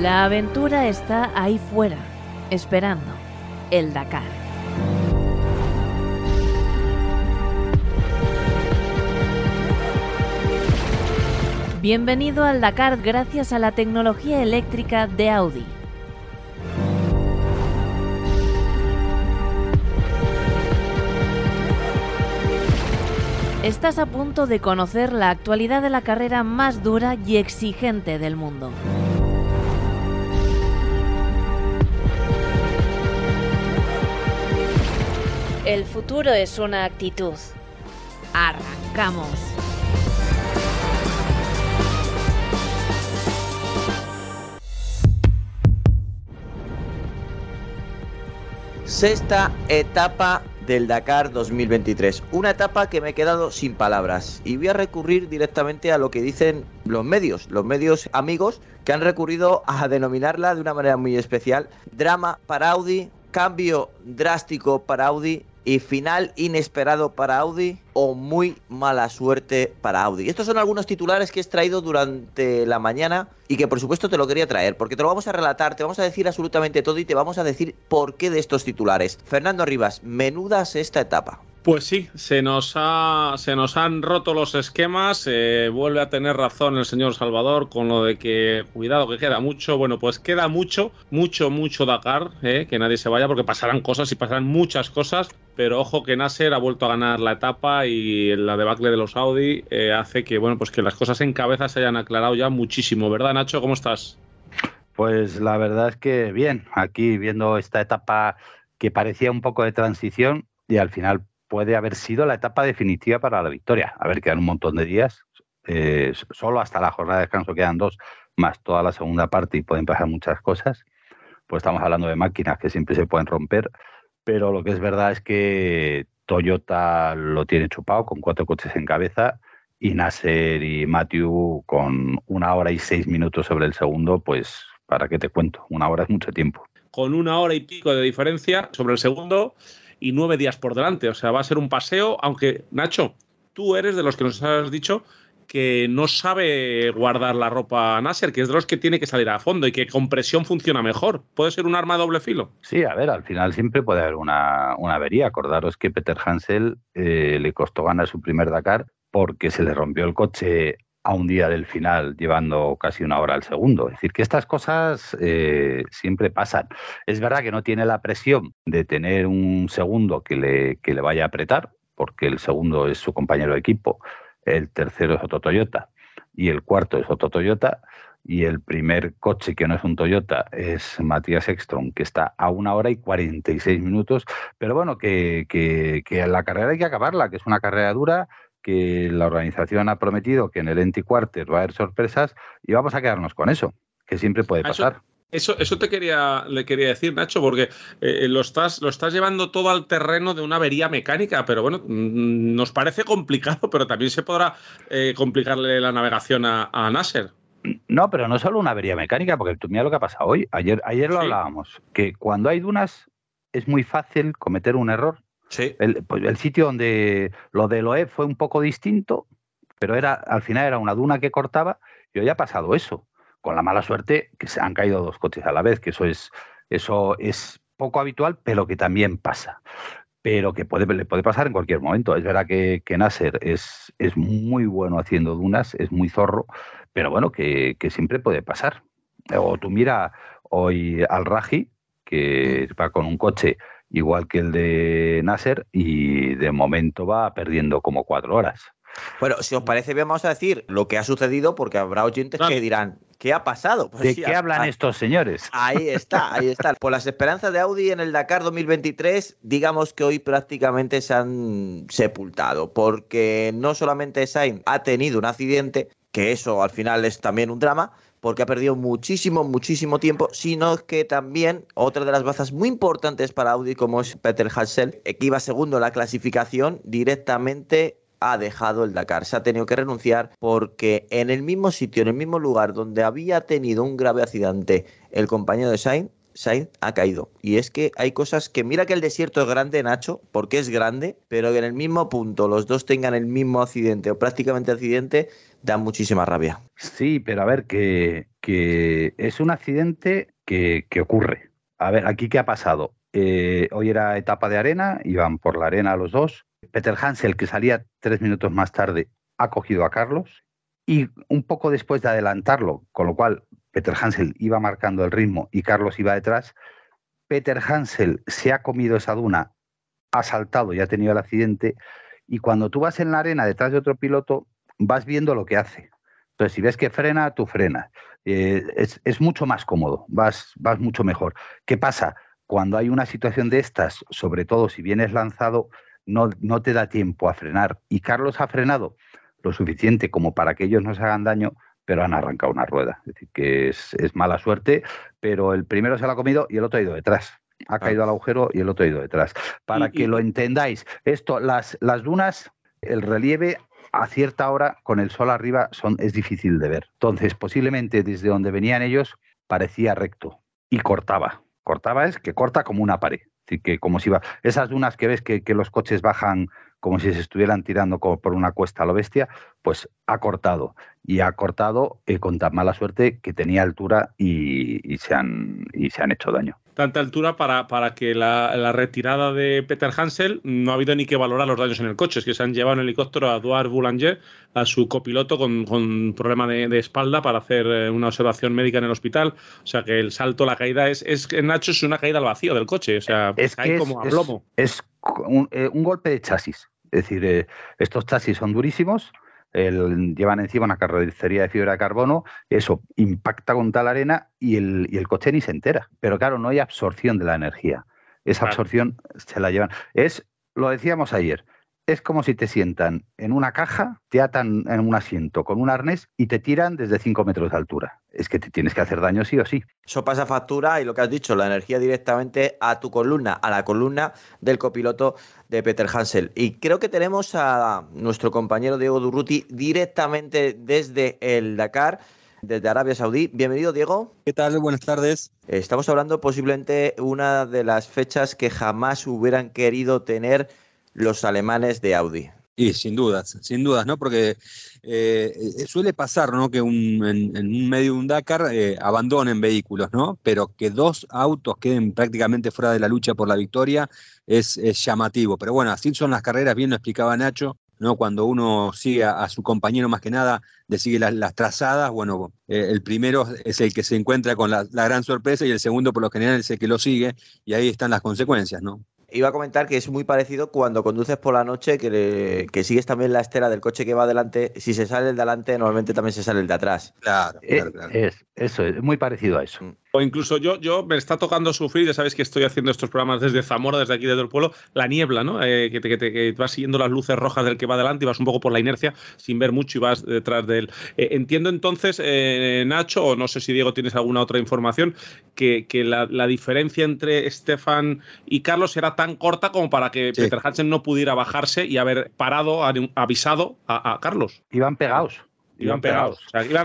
La aventura está ahí fuera, esperando el Dakar. Bienvenido al Dakar gracias a la tecnología eléctrica de Audi. Estás a punto de conocer la actualidad de la carrera más dura y exigente del mundo. El futuro es una actitud. Arrancamos. Sexta etapa del Dakar 2023. Una etapa que me he quedado sin palabras y voy a recurrir directamente a lo que dicen los medios, los medios amigos que han recurrido a denominarla de una manera muy especial. Drama para Audi, cambio drástico para Audi y final inesperado para Audi o muy mala suerte para Audi. Estos son algunos titulares que he extraído durante la mañana y que por supuesto te lo quería traer porque te lo vamos a relatar, te vamos a decir absolutamente todo y te vamos a decir por qué de estos titulares. Fernando Rivas, menudas esta etapa. Pues sí, se nos, ha, se nos han roto los esquemas. Eh, vuelve a tener razón el señor Salvador con lo de que, cuidado, que queda mucho. Bueno, pues queda mucho, mucho, mucho Dakar, eh, que nadie se vaya porque pasarán cosas y pasarán muchas cosas. Pero ojo que Nasser ha vuelto a ganar la etapa y la debacle de los Audi eh, hace que, bueno, pues que las cosas en cabeza se hayan aclarado ya muchísimo, ¿verdad, Nacho? ¿Cómo estás? Pues la verdad es que bien, aquí viendo esta etapa que parecía un poco de transición y al final puede haber sido la etapa definitiva para la victoria. A ver, quedan un montón de días, eh, solo hasta la jornada de descanso quedan dos, más toda la segunda parte y pueden pasar muchas cosas. Pues estamos hablando de máquinas que siempre se pueden romper, pero lo que es verdad es que Toyota lo tiene chupado con cuatro coches en cabeza y Nasser y Matthew con una hora y seis minutos sobre el segundo, pues para qué te cuento, una hora es mucho tiempo. Con una hora y pico de diferencia sobre el segundo, y nueve días por delante. O sea, va a ser un paseo, aunque Nacho, tú eres de los que nos has dicho que no sabe guardar la ropa Nasser, que es de los que tiene que salir a fondo y que con presión funciona mejor. ¿Puede ser un arma de doble filo? Sí, a ver, al final siempre puede haber una, avería. Acordaros que Peter Hansel eh, le costó ganar su primer Dakar porque se le rompió el coche a un día del final, llevando casi una hora al segundo. Es decir, que estas cosas eh, siempre pasan. Es verdad que no tiene la presión de tener un segundo que le, que le vaya a apretar, porque el segundo es su compañero de equipo, el tercero es otro Toyota y el cuarto es otro Toyota. Y el primer coche que no es un Toyota es Matías Ekstrom, que está a una hora y 46 minutos. Pero bueno, que, que, que la carrera hay que acabarla, que es una carrera dura, que la organización ha prometido que en el Enti Quarter va a haber sorpresas y vamos a quedarnos con eso, que siempre puede pasar. Eso, eso te quería, le quería decir, Nacho, porque eh, lo, estás, lo estás llevando todo al terreno de una avería mecánica, pero bueno, mm, nos parece complicado, pero también se podrá eh, complicarle la navegación a, a, Nasser. No, pero no solo una avería mecánica, porque tú mira lo que ha pasado hoy. Ayer, ayer lo hablábamos, que cuando hay dunas es muy fácil cometer un error Sí. El, pues, el sitio donde lo de Loeb fue un poco distinto, pero era al final era una duna que cortaba y hoy ha pasado eso. Con la mala suerte que se han caído dos coches a la vez, que eso es, eso es poco habitual, pero que también pasa. Pero que puede, le puede pasar en cualquier momento. Es verdad que, que Nasser es, es muy bueno haciendo dunas, es muy zorro, pero bueno, que, que siempre puede pasar. O tú mira hoy al Raji, que mm. va con un coche igual que el de Nasser, y de momento va perdiendo como cuatro horas. Bueno, si os parece bien, vamos a decir lo que ha sucedido, porque habrá oyentes que dirán, ¿qué ha pasado? Pues ¿De qué hablan estos señores? Ahí está, ahí está. Por las esperanzas de Audi en el Dakar 2023, digamos que hoy prácticamente se han sepultado, porque no solamente Sainz ha tenido un accidente, que eso al final es también un drama, porque ha perdido muchísimo, muchísimo tiempo, sino que también otra de las bazas muy importantes para Audi, como es Peter Hassel, que iba segundo en la clasificación, directamente ha dejado el Dakar. Se ha tenido que renunciar porque en el mismo sitio, en el mismo lugar donde había tenido un grave accidente el compañero de Sainz, Sainz ha caído. Y es que hay cosas que, mira que el desierto es grande, Nacho, porque es grande, pero que en el mismo punto los dos tengan el mismo accidente o prácticamente accidente, da muchísima rabia. Sí, pero a ver, que, es un accidente que, ocurre. A ver, aquí qué ha pasado. Eh, hoy era etapa de arena, iban por la arena los dos. Peter Hansel, que salía tres minutos más tarde, ha cogido a Carlos y un poco después de adelantarlo, con lo cual Peter Hansel iba marcando el ritmo y Carlos iba detrás, Peter Hansel se ha comido esa duna, ha saltado y ha tenido el accidente y cuando tú vas en la arena detrás de otro piloto, vas viendo lo que hace. Entonces, si ves que frena, tú frenas. Eh, es, mucho más cómodo, vas, vas mucho mejor. ¿Qué pasa? Cuando hay una situación de estas, sobre todo si vienes lanzado, no, no te da tiempo a frenar. Y Carlos ha frenado lo suficiente como para que ellos no se hagan daño, pero han arrancado una rueda. Es decir, que es, mala suerte, pero el primero se lo ha comido y el otro ha ido detrás. Ha caído al agujero y el otro ha ido detrás. Para que lo entendáis, esto, las, las dunas, el relieve a cierta hora, con el sol arriba, son, es difícil de ver. Entonces, posiblemente desde donde venían ellos, parecía recto y cortaba. Cortaba es que corta como una pared. que como si va. Esas dunas que ves que, los coches bajan como si se estuvieran tirando por una cuesta a lo bestia, pues ha cortado. Y ha cortado eh, con tan mala suerte que tenía altura y, se han, y se han hecho daño tanta altura para, para que la, retirada de Peter Hansel no ha habido ni que valorar los daños en el coche. Es que se han llevado en helicóptero a Eduard Boulanger, a su copiloto con, con problema de, espalda para hacer eh, una observación médica en el hospital. O sea que el salto, la caída es, es Nacho, es una caída al vacío del coche. O sea, es cae como a plomo. Es, eh, un, golpe de chasis. Es decir, eh, estos chasis son durísimos llevan encima una carrocería de fibra de carbono, eso impacta con tal arena y el, y el coche ni se entera. Pero claro, no hay absorción de la energía. Esa absorción se la llevan. Es, lo decíamos ayer, es como si te sientan en una caja, te atan en un asiento con un arnés y te tiran desde 5 metros de altura. Es que te tienes que hacer daño sí o sí. Eso pasa factura y lo que has dicho, la energía directamente a tu columna, a la columna del copiloto de Peter Hansel. Y creo que tenemos a nuestro compañero Diego Durruti directamente desde el Dakar desde Arabia Saudí. Bienvenido, Diego. ¿Qué tal? Buenas tardes. Estamos hablando posiblemente una de las fechas que jamás hubieran querido tener los alemanes de Audi. Y sin dudas, sin dudas, ¿no? Porque eh, suele pasar, ¿no? Que en, un medio de un Dakar eh, abandonen vehículos, ¿no? Pero que dos autos queden prácticamente fuera de la lucha por la victoria es, llamativo. Pero bueno, así son las carreras, bien lo explicaba Nacho, ¿no? Cuando uno sigue a, su compañero más que nada, le sigue las, trazadas, bueno, eh, el primero es el que se encuentra con la, la, gran sorpresa y el segundo por lo general es el que lo sigue y ahí están las consecuencias, ¿no? Iba a comentar que es muy parecido cuando conduces por la noche, que, que sigues también la estera del coche que va adelante. Si se sale el de adelante, normalmente también se sale el de atrás. Claro, eh, claro, Es, eso es muy parecido a eso. O incluso yo, yo me está tocando sufrir, ya sabéis que estoy haciendo estos programas desde Zamora, desde aquí, desde el pueblo, la niebla, ¿no? Eh, que, te, que, vas siguiendo las luces rojas del que va adelante y vas un poco por la inercia sin ver mucho y vas detrás de él. Eh, entiendo entonces, Nacho, o no sé si Diego tienes alguna otra información, que, la, la, diferencia entre Estefan y Carlos era tan corta como para para que Peter Hansen no pudiera bajarse y haber parado, avisado a, Carlos. Iban pegados. Iban pegados.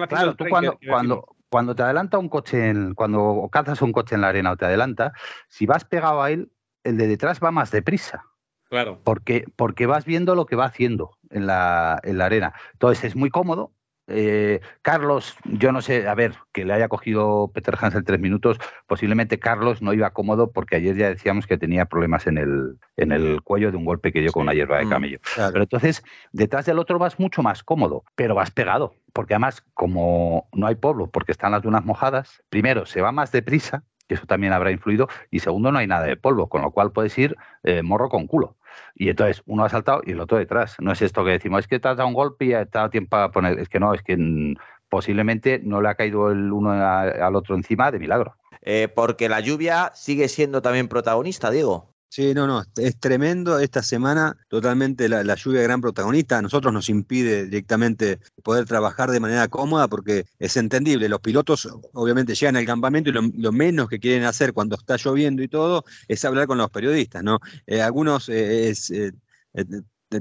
claro, tú cuando, cuando, cuando te adelanta un coche, en, cuando cazas un coche en la arena o te adelanta, si vas pegado a él, el de detrás va más deprisa. Claro. Porque, porque vas viendo lo que va haciendo en la, en la arena. Entonces es muy cómodo eh, Carlos, yo no sé, a ver, que le haya cogido Peter Hansel tres minutos, posiblemente Carlos no iba cómodo porque ayer ya decíamos que tenía problemas en el, en el cuello de un golpe que dio con una hierba de mm, camello. Pero entonces, detrás del otro vas mucho más cómodo, pero vas pegado, porque además, como no hay pueblo, porque están las dunas mojadas, primero se va más deprisa, que eso también habrá influido, y segundo, no hay nada de polvo, con lo cual puedes ir eh, morro con culo. Y entonces uno ha saltado y el otro detrás. No es esto que decimos, es que te has dado un golpe y ha dado tiempo para poner. Es que no, es que mm, posiblemente no le ha caído el uno al otro encima de milagro. Eh, porque la lluvia sigue siendo también protagonista, Diego. Sí, no, no, es tremendo esta semana, totalmente la, lluvia gran protagonista. A nosotros nos impide directamente poder trabajar de manera cómoda porque es entendible. Los pilotos obviamente llegan al campamento y lo, menos que quieren hacer cuando está lloviendo y todo es hablar con los periodistas, ¿no? Eh, algunos eh, es, eh,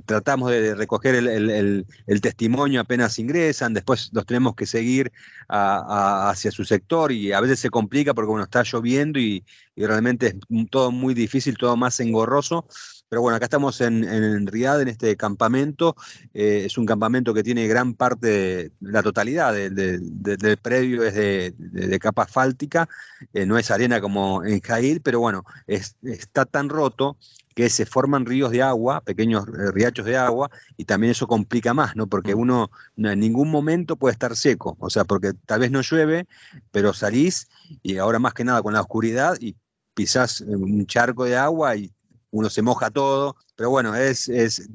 tratamos de recoger el, testimonio apenas ingresan, después los tenemos que seguir hacia su sector y a veces se complica porque bueno, está lloviendo y, realmente es todo muy difícil, todo más engorroso. Pero bueno, acá estamos en, en Riad, en este campamento. Eh, es un campamento que tiene gran parte, la totalidad del predio es de, capa asfáltica. Eh, no es arena como en Jair, pero bueno, está tan roto que se forman ríos de agua, pequeños eh, riachos de agua, y también eso complica más, ¿no? Porque uno en ningún momento puede estar seco, o sea, porque tal vez no llueve, pero salís y ahora más que nada con la oscuridad y pisás un charco de agua y uno se moja todo, pero bueno, es, es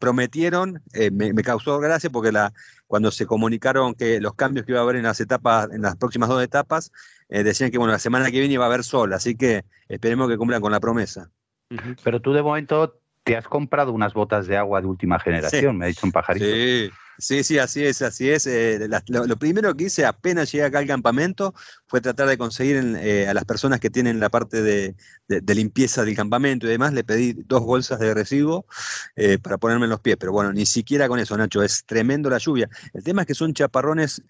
prometieron, eh, me, causó gracia porque la, cuando se comunicaron que los cambios que iba a haber en las etapas, en las próximas dos etapas, eh, decían que bueno, la semana que viene iba a haber sol, así que esperemos que cumplan con la promesa. Pero tú de momento te has comprado unas botas de agua de última generación, me ha dicho un pajarito. Sí, sí, sí, así es, así es. Eh, lo, primero que hice apenas llegué acá al campamento fue tratar de conseguir eh, a las personas que tienen la parte de, limpieza del campamento y demás, le pedí dos bolsas de residuo eh, para ponerme en los pies. Pero bueno, ni siquiera con eso, Nacho, es tremendo la lluvia. El tema es que son chaparrones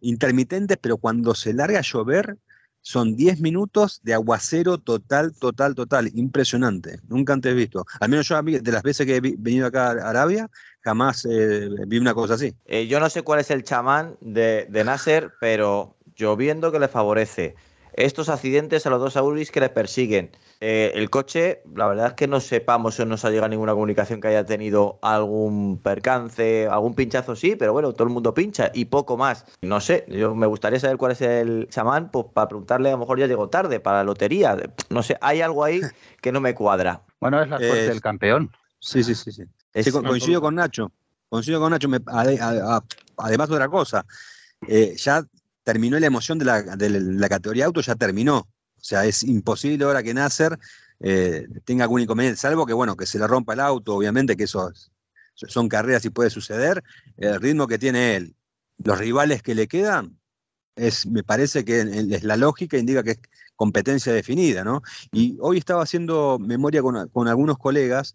intermitentes, pero cuando se larga a llover, son 10 minutos de aguacero total, total, total. Impresionante. Nunca antes visto. Al menos yo, de las veces que he venido acá a Arabia, jamás eh, vi una cosa así. Eh, yo no sé cuál es el chamán de, de Nasser, pero lloviendo que le favorece estos accidentes a los dos Auris que le persiguen. Eh, el coche, la verdad es que no sepamos o no se ha llegado ninguna comunicación que haya tenido algún percance, algún pinchazo sí, pero bueno, todo el mundo pincha y poco más. No sé, yo me gustaría saber cuál es el chamán, pues para preguntarle, a lo mejor ya llegó tarde para la lotería. No sé, hay algo ahí que no me cuadra. Bueno, es la suerte del campeón. Sí, sí, sí. sí. coincido con Nacho. Coincido con Nacho. además de otra cosa, eh, ya terminó la emoción de la, categoría auto, ya terminó. O sea, es imposible ahora que Nasser eh, tenga algún inconveniente, salvo que, bueno, que se le rompa el auto, obviamente, que eso son carreras y puede suceder. El ritmo que tiene él, los rivales que le quedan, es, me parece que es la lógica, indica que es competencia definida, ¿no? Y hoy estaba haciendo memoria con, algunos colegas,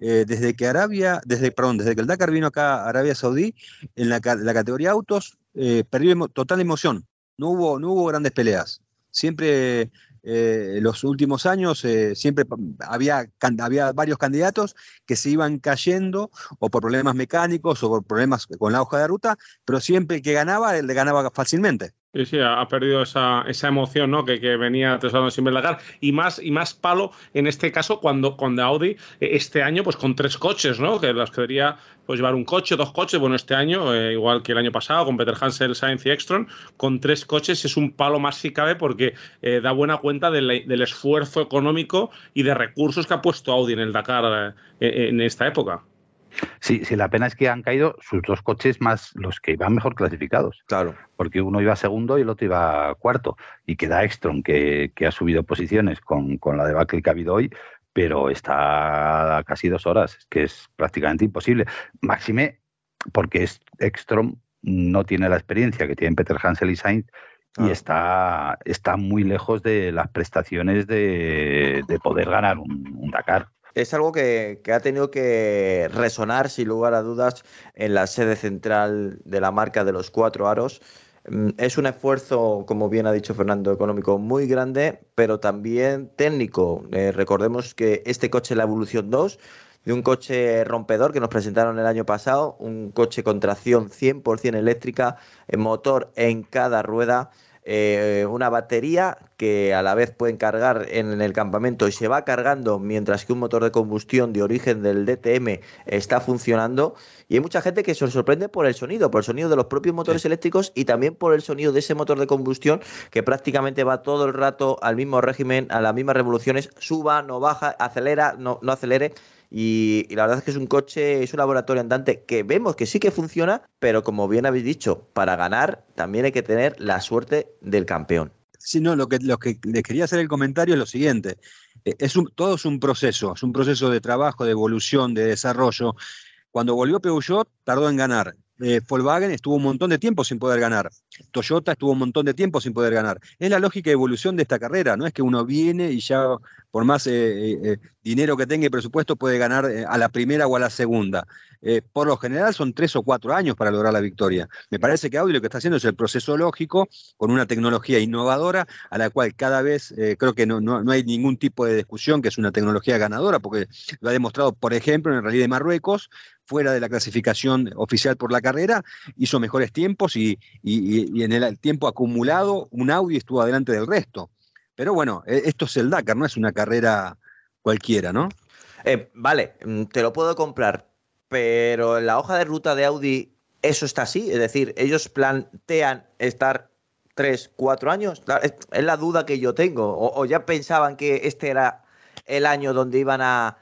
eh, desde que Arabia, desde, perdón, desde que el Dakar vino acá a Arabia Saudí, en la, la categoría autos, eh, perdió total emoción. No hubo, no hubo grandes peleas. Siempre, eh, los últimos años, eh, siempre había, había varios candidatos que se iban cayendo o por problemas mecánicos o por problemas con la hoja de ruta, pero siempre que ganaba, le ganaba fácilmente. Sí, sí, ha, perdido esa, esa emoción ¿no? que, que venía trazando siempre Dakar y más, y más palo en este caso cuando, cuando Audi eh, este año pues con tres coches, ¿no? que las que pues, llevar un coche, dos coches, bueno, este año, eh, igual que el año pasado con Peter Hansel, Sainz y Extron, con tres coches es un palo más si cabe porque eh, da buena cuenta del, esfuerzo económico y de recursos que ha puesto Audi en el Dakar en esta época. Sí, sí, la pena es que han caído sus dos coches más los que iban mejor clasificados. Claro. Porque uno iba segundo y el otro iba cuarto. Y queda Extron, que, que ha subido posiciones con, con la debacle que ha habido hoy, pero está a casi dos horas, que es prácticamente imposible. Máxime, porque es Ekstrom no tiene la experiencia que tienen Peter Hansel y Sainz y está, está muy lejos de las prestaciones de, de poder ganar un, un Dakar es algo que, ha tenido que resonar, sin lugar a dudas, en la sede central de la marca de los cuatro aros. Mm, es un esfuerzo, como bien ha dicho Fernando, económico muy grande, pero también técnico. Eh, recordemos que este coche, la Evolución 2, de un coche rompedor que nos presentaron el año pasado, un coche con tracción 100% eléctrica, motor en cada rueda, eh, una batería que a la vez pueden cargar en el campamento y se va cargando mientras que un motor de combustión de origen del DTM está funcionando. Y hay mucha gente que se sorprende por el sonido, por el sonido de los propios motores eléctricos y también por el sonido de ese motor de combustión que prácticamente va todo el rato al mismo régimen, a las mismas revoluciones, suba, no baja, acelera, no, no acelere. Y, la verdad es que es un coche, es un laboratorio andante que vemos que sí que funciona, pero como bien habéis dicho, para ganar también hay que tener la suerte del campeón. Sí, no, lo que, lo que les quería hacer el comentario es lo siguiente. Eh, es todo es un proceso, es un proceso de trabajo, de evolución, de desarrollo. Cuando volvió Peugeot, tardó en ganar. Eh, Volkswagen estuvo un montón de tiempo sin poder ganar. Toyota estuvo un montón de tiempo sin poder ganar. Es la lógica de evolución de esta carrera, no es que uno viene y ya, por más eh, eh, dinero que tenga y presupuesto, puede ganar a la primera o a la segunda. por lo general son tres o cuatro años para lograr la victoria. Me parece que Audi lo que está haciendo es el proceso lógico con una tecnología innovadora a la cual cada vez creo que no, no, hay ningún tipo de discusión que es una tecnología ganadora, porque lo ha demostrado, por ejemplo, en el Rally de Marruecos, fuera de la clasificación oficial por la carrera, hizo mejores tiempos y, en el tiempo acumulado un Audi estuvo adelante del resto. Pero bueno, e, esto es el Dakar, no es una carrera cualquiera, ¿no? Eh, vale, mm, te lo puedo comprar, pero en la hoja de ruta de Audi eso está así, es decir, ellos plantean estar tres, cuatro años, es la duda que yo tengo, o ya pensaban que este era el año donde iban a,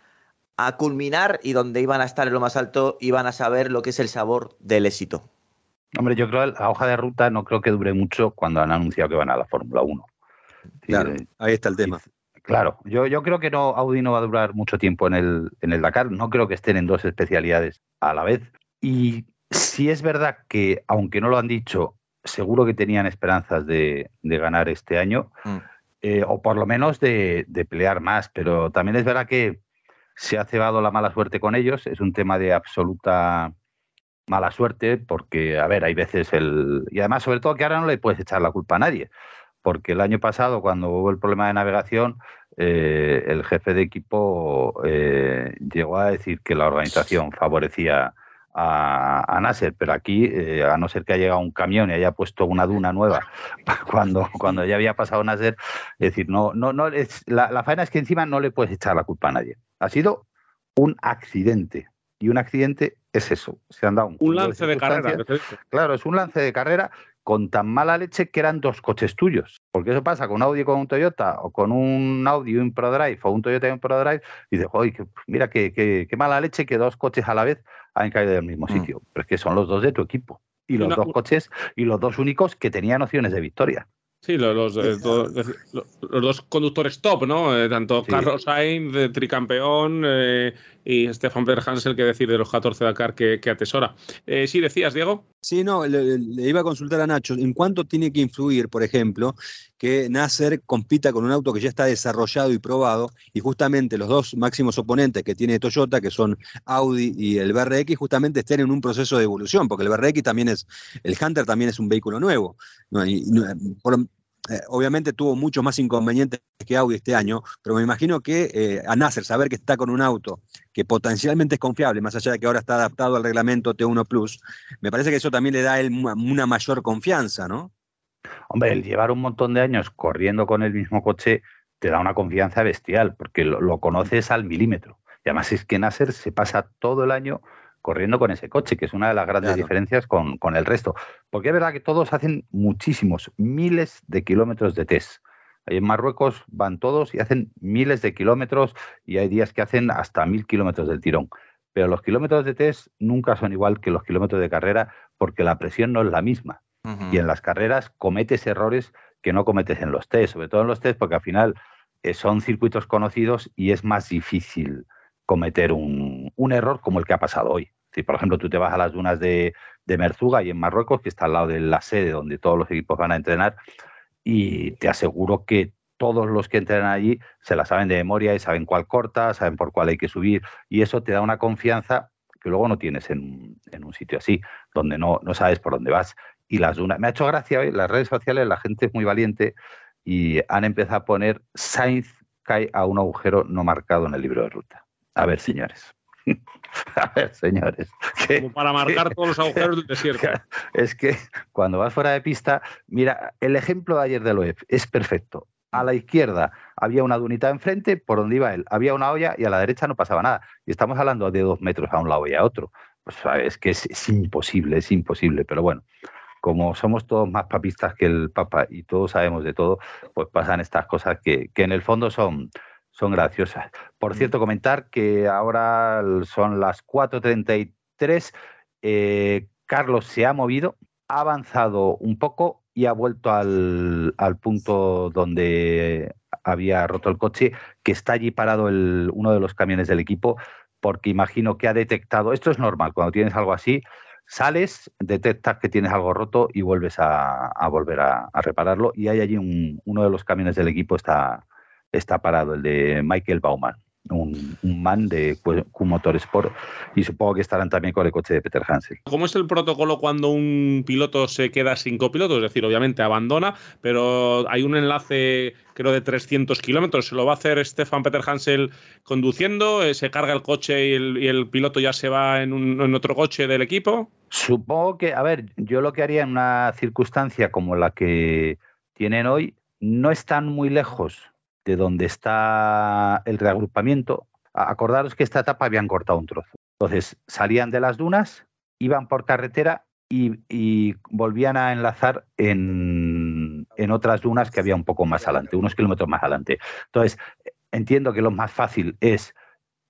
a culminar y donde iban a estar en lo más alto iban a saber lo que es el sabor del éxito. Hombre, yo creo que la hoja de ruta no creo que dure mucho cuando han anunciado que van a la Fórmula 1. Claro, ahí está el tema. Claro, yo, yo creo que no, Audi no va a durar mucho tiempo en el, en el Dakar. No creo que estén en dos especialidades a la vez. Y si es verdad que, aunque no lo han dicho, seguro que tenían esperanzas de, ganar este año, mm. eh, o por lo menos de, de, pelear más. Pero también es verdad que se ha cebado la mala suerte con ellos. Es un tema de absoluta mala suerte porque, a ver, hay veces el... Y además, sobre todo que ahora no le puedes echar la culpa a nadie, porque el año pasado, cuando hubo el problema de navegación, eh, el jefe de equipo eh, llegó a decir que la organización favorecía a, Nasser, pero aquí, eh, a no ser que haya llegado un camión y haya puesto una duna nueva cuando, cuando ya había pasado Nasser, es decir, no, no, no, la, la faena es que encima no le puedes echar la culpa a nadie. Ha sido un accidente. Y un accidente es eso. Se han dado un, un lance de, carrera. Claro, es un lance de carrera con tan mala leche que eran dos coches tuyos. Porque eso pasa con un Audi y con un Toyota, o con un Audi y un ProDrive, o un Toyota y un ProDrive, y dices, oye, mira qué, qué, qué, mala leche que dos coches a la vez han caído del mismo mm. sitio. Pero es que son los dos de tu equipo. Y los dos coches y los dos únicos que tenían opciones de victoria. Sí, los, eh, los, dos conductores top, ¿no? Eh, tanto Carlos Sainz, de tricampeón, eh, y Stefan Berhansel, que decir de los 14 Dakar que, que atesora. sí, decías, Diego. Sí, no, le, iba a consultar a Nacho. ¿En cuánto tiene que influir, por ejemplo, que Nasser compita con un auto que ya está desarrollado y probado? Y justamente los dos máximos oponentes que tiene Toyota, que son Audi y el BRX, justamente estén en un proceso de evolución, porque el BRX también es, el Hunter también es un vehículo nuevo. Y, eh, obviamente tuvo muchos más inconvenientes que Audi este año, pero me imagino que eh, a Nasser saber que está con un auto que potencialmente es confiable, más allá de que ahora está adaptado al reglamento T1 Plus, me parece que eso también le da él una mayor confianza, ¿no? Hombre, el llevar un montón de años corriendo con el mismo coche te da una confianza bestial, porque lo, conoces al milímetro. Y además es que Nasser se pasa todo el año corriendo con ese coche, que es una de las grandes diferencias con, con, el resto. Porque es verdad que todos hacen muchísimos, miles de kilómetros de test. En Marruecos van todos y hacen miles de kilómetros y hay días que hacen hasta mil kilómetros del tirón. Pero los kilómetros de test nunca son igual que los kilómetros de carrera porque la presión no es la misma. Y en las carreras cometes errores que no cometes en los test, sobre todo en los test porque al final eh, son circuitos conocidos y es más difícil cometer un, un error como el que ha pasado hoy. Si, por ejemplo, tú te vas a las dunas de, de Merzuga y en Marruecos, que está al lado de la sede donde todos los equipos van a entrenar, y te aseguro que todos los que entrenan allí se la saben de memoria y saben cuál corta, saben por cuál hay que subir, y eso te da una confianza que luego no tienes en, un sitio así, donde no, no sabes por dónde vas. Y las dunas, me ha hecho gracia hoy, las redes sociales, la gente es muy valiente y han empezado a poner Sainz cae a un agujero no marcado en el libro de ruta. A ver, señores. A ver, señores. Como para marcar todos los agujeros del desierto. Es que cuando vas fuera de pista, mira, el ejemplo de ayer de Loeb es perfecto. A la izquierda había una dunita enfrente, por donde iba él, había una olla y a la derecha no pasaba nada. Y estamos hablando de dos metros a un lado y a otro. Pues es que es, imposible, es imposible. Pero bueno, como somos todos más papistas que el Papa y todos sabemos de todo, pues pasan estas cosas que, que en el fondo son, son graciosas. Por mm. cierto, comentar que ahora son las 4.33. Eh, Carlos se ha movido, ha avanzado un poco y ha vuelto al, punto donde había roto el coche, que está allí parado uno de los camiones del equipo, porque imagino que ha detectado, esto es normal, cuando tienes algo así, sales, detectas que tienes algo roto y vuelves a, volver a, repararlo. Y hay allí un, uno de los camiones del equipo está, está parado, el de Michael Baumann un, man de Q Motorsport y supongo que estarán también con el coche de Peter Hansel. ¿Cómo es el protocolo cuando un piloto se queda sin copiloto? Es decir, obviamente abandona, pero hay un enlace, creo, de 300 kilómetros. ¿Se lo va a hacer Stefan Peter Hansel conduciendo? Eh, ¿Se carga el coche y el, piloto ya se va en, en otro coche del equipo? Supongo que, a ver, yo lo que haría en una circunstancia como la que tienen hoy, no están muy lejos de donde está el reagrupamiento, acordaros que esta etapa habían cortado un trozo. Entonces salían de las dunas, iban por carretera y, volvían a enlazar en, en, otras dunas que había un poco más adelante, unos kilómetros más adelante. Entonces, entiendo que lo más fácil es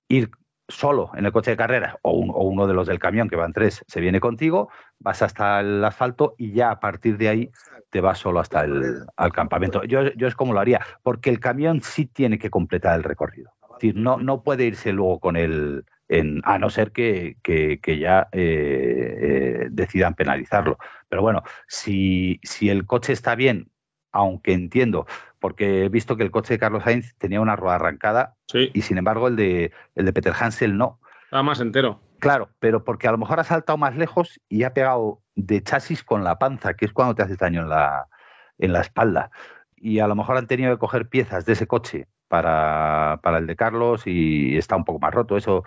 ir solo en el coche de carrera o, o, uno de los del camión, que van tres, se viene contigo, vas hasta el asfalto y ya a partir de ahí te vas solo hasta el al campamento. Yo, yo es como lo haría, porque el camión sí tiene que completar el recorrido. Es decir, no, no puede irse luego con el, en, a no ser que, que, ya eh, eh, decidan penalizarlo. Pero bueno, si, si el coche está bien, aunque entiendo, porque he visto que el coche de Carlos Sainz tenía una rueda arrancada y sin embargo el de, el de Peter Hansel no. Estaba más entero. Claro, pero porque a lo mejor ha saltado más lejos y ha pegado de chasis con la panza, que es cuando te haces daño en la, en la espalda. Y a lo mejor han tenido que coger piezas de ese coche para, para el de Carlos y está un poco más roto eso.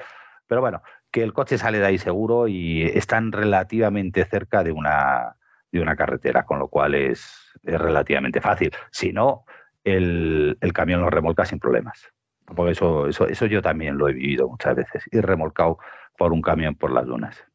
Pero bueno, que el coche sale de ahí seguro y están relativamente cerca de una, de una carretera, con lo cual es, es relativamente fácil. Si no, el, el, camión lo remolca sin problemas. Porque eso, eso, eso yo también lo he vivido muchas veces, ir remolcado por un camión por las dunas.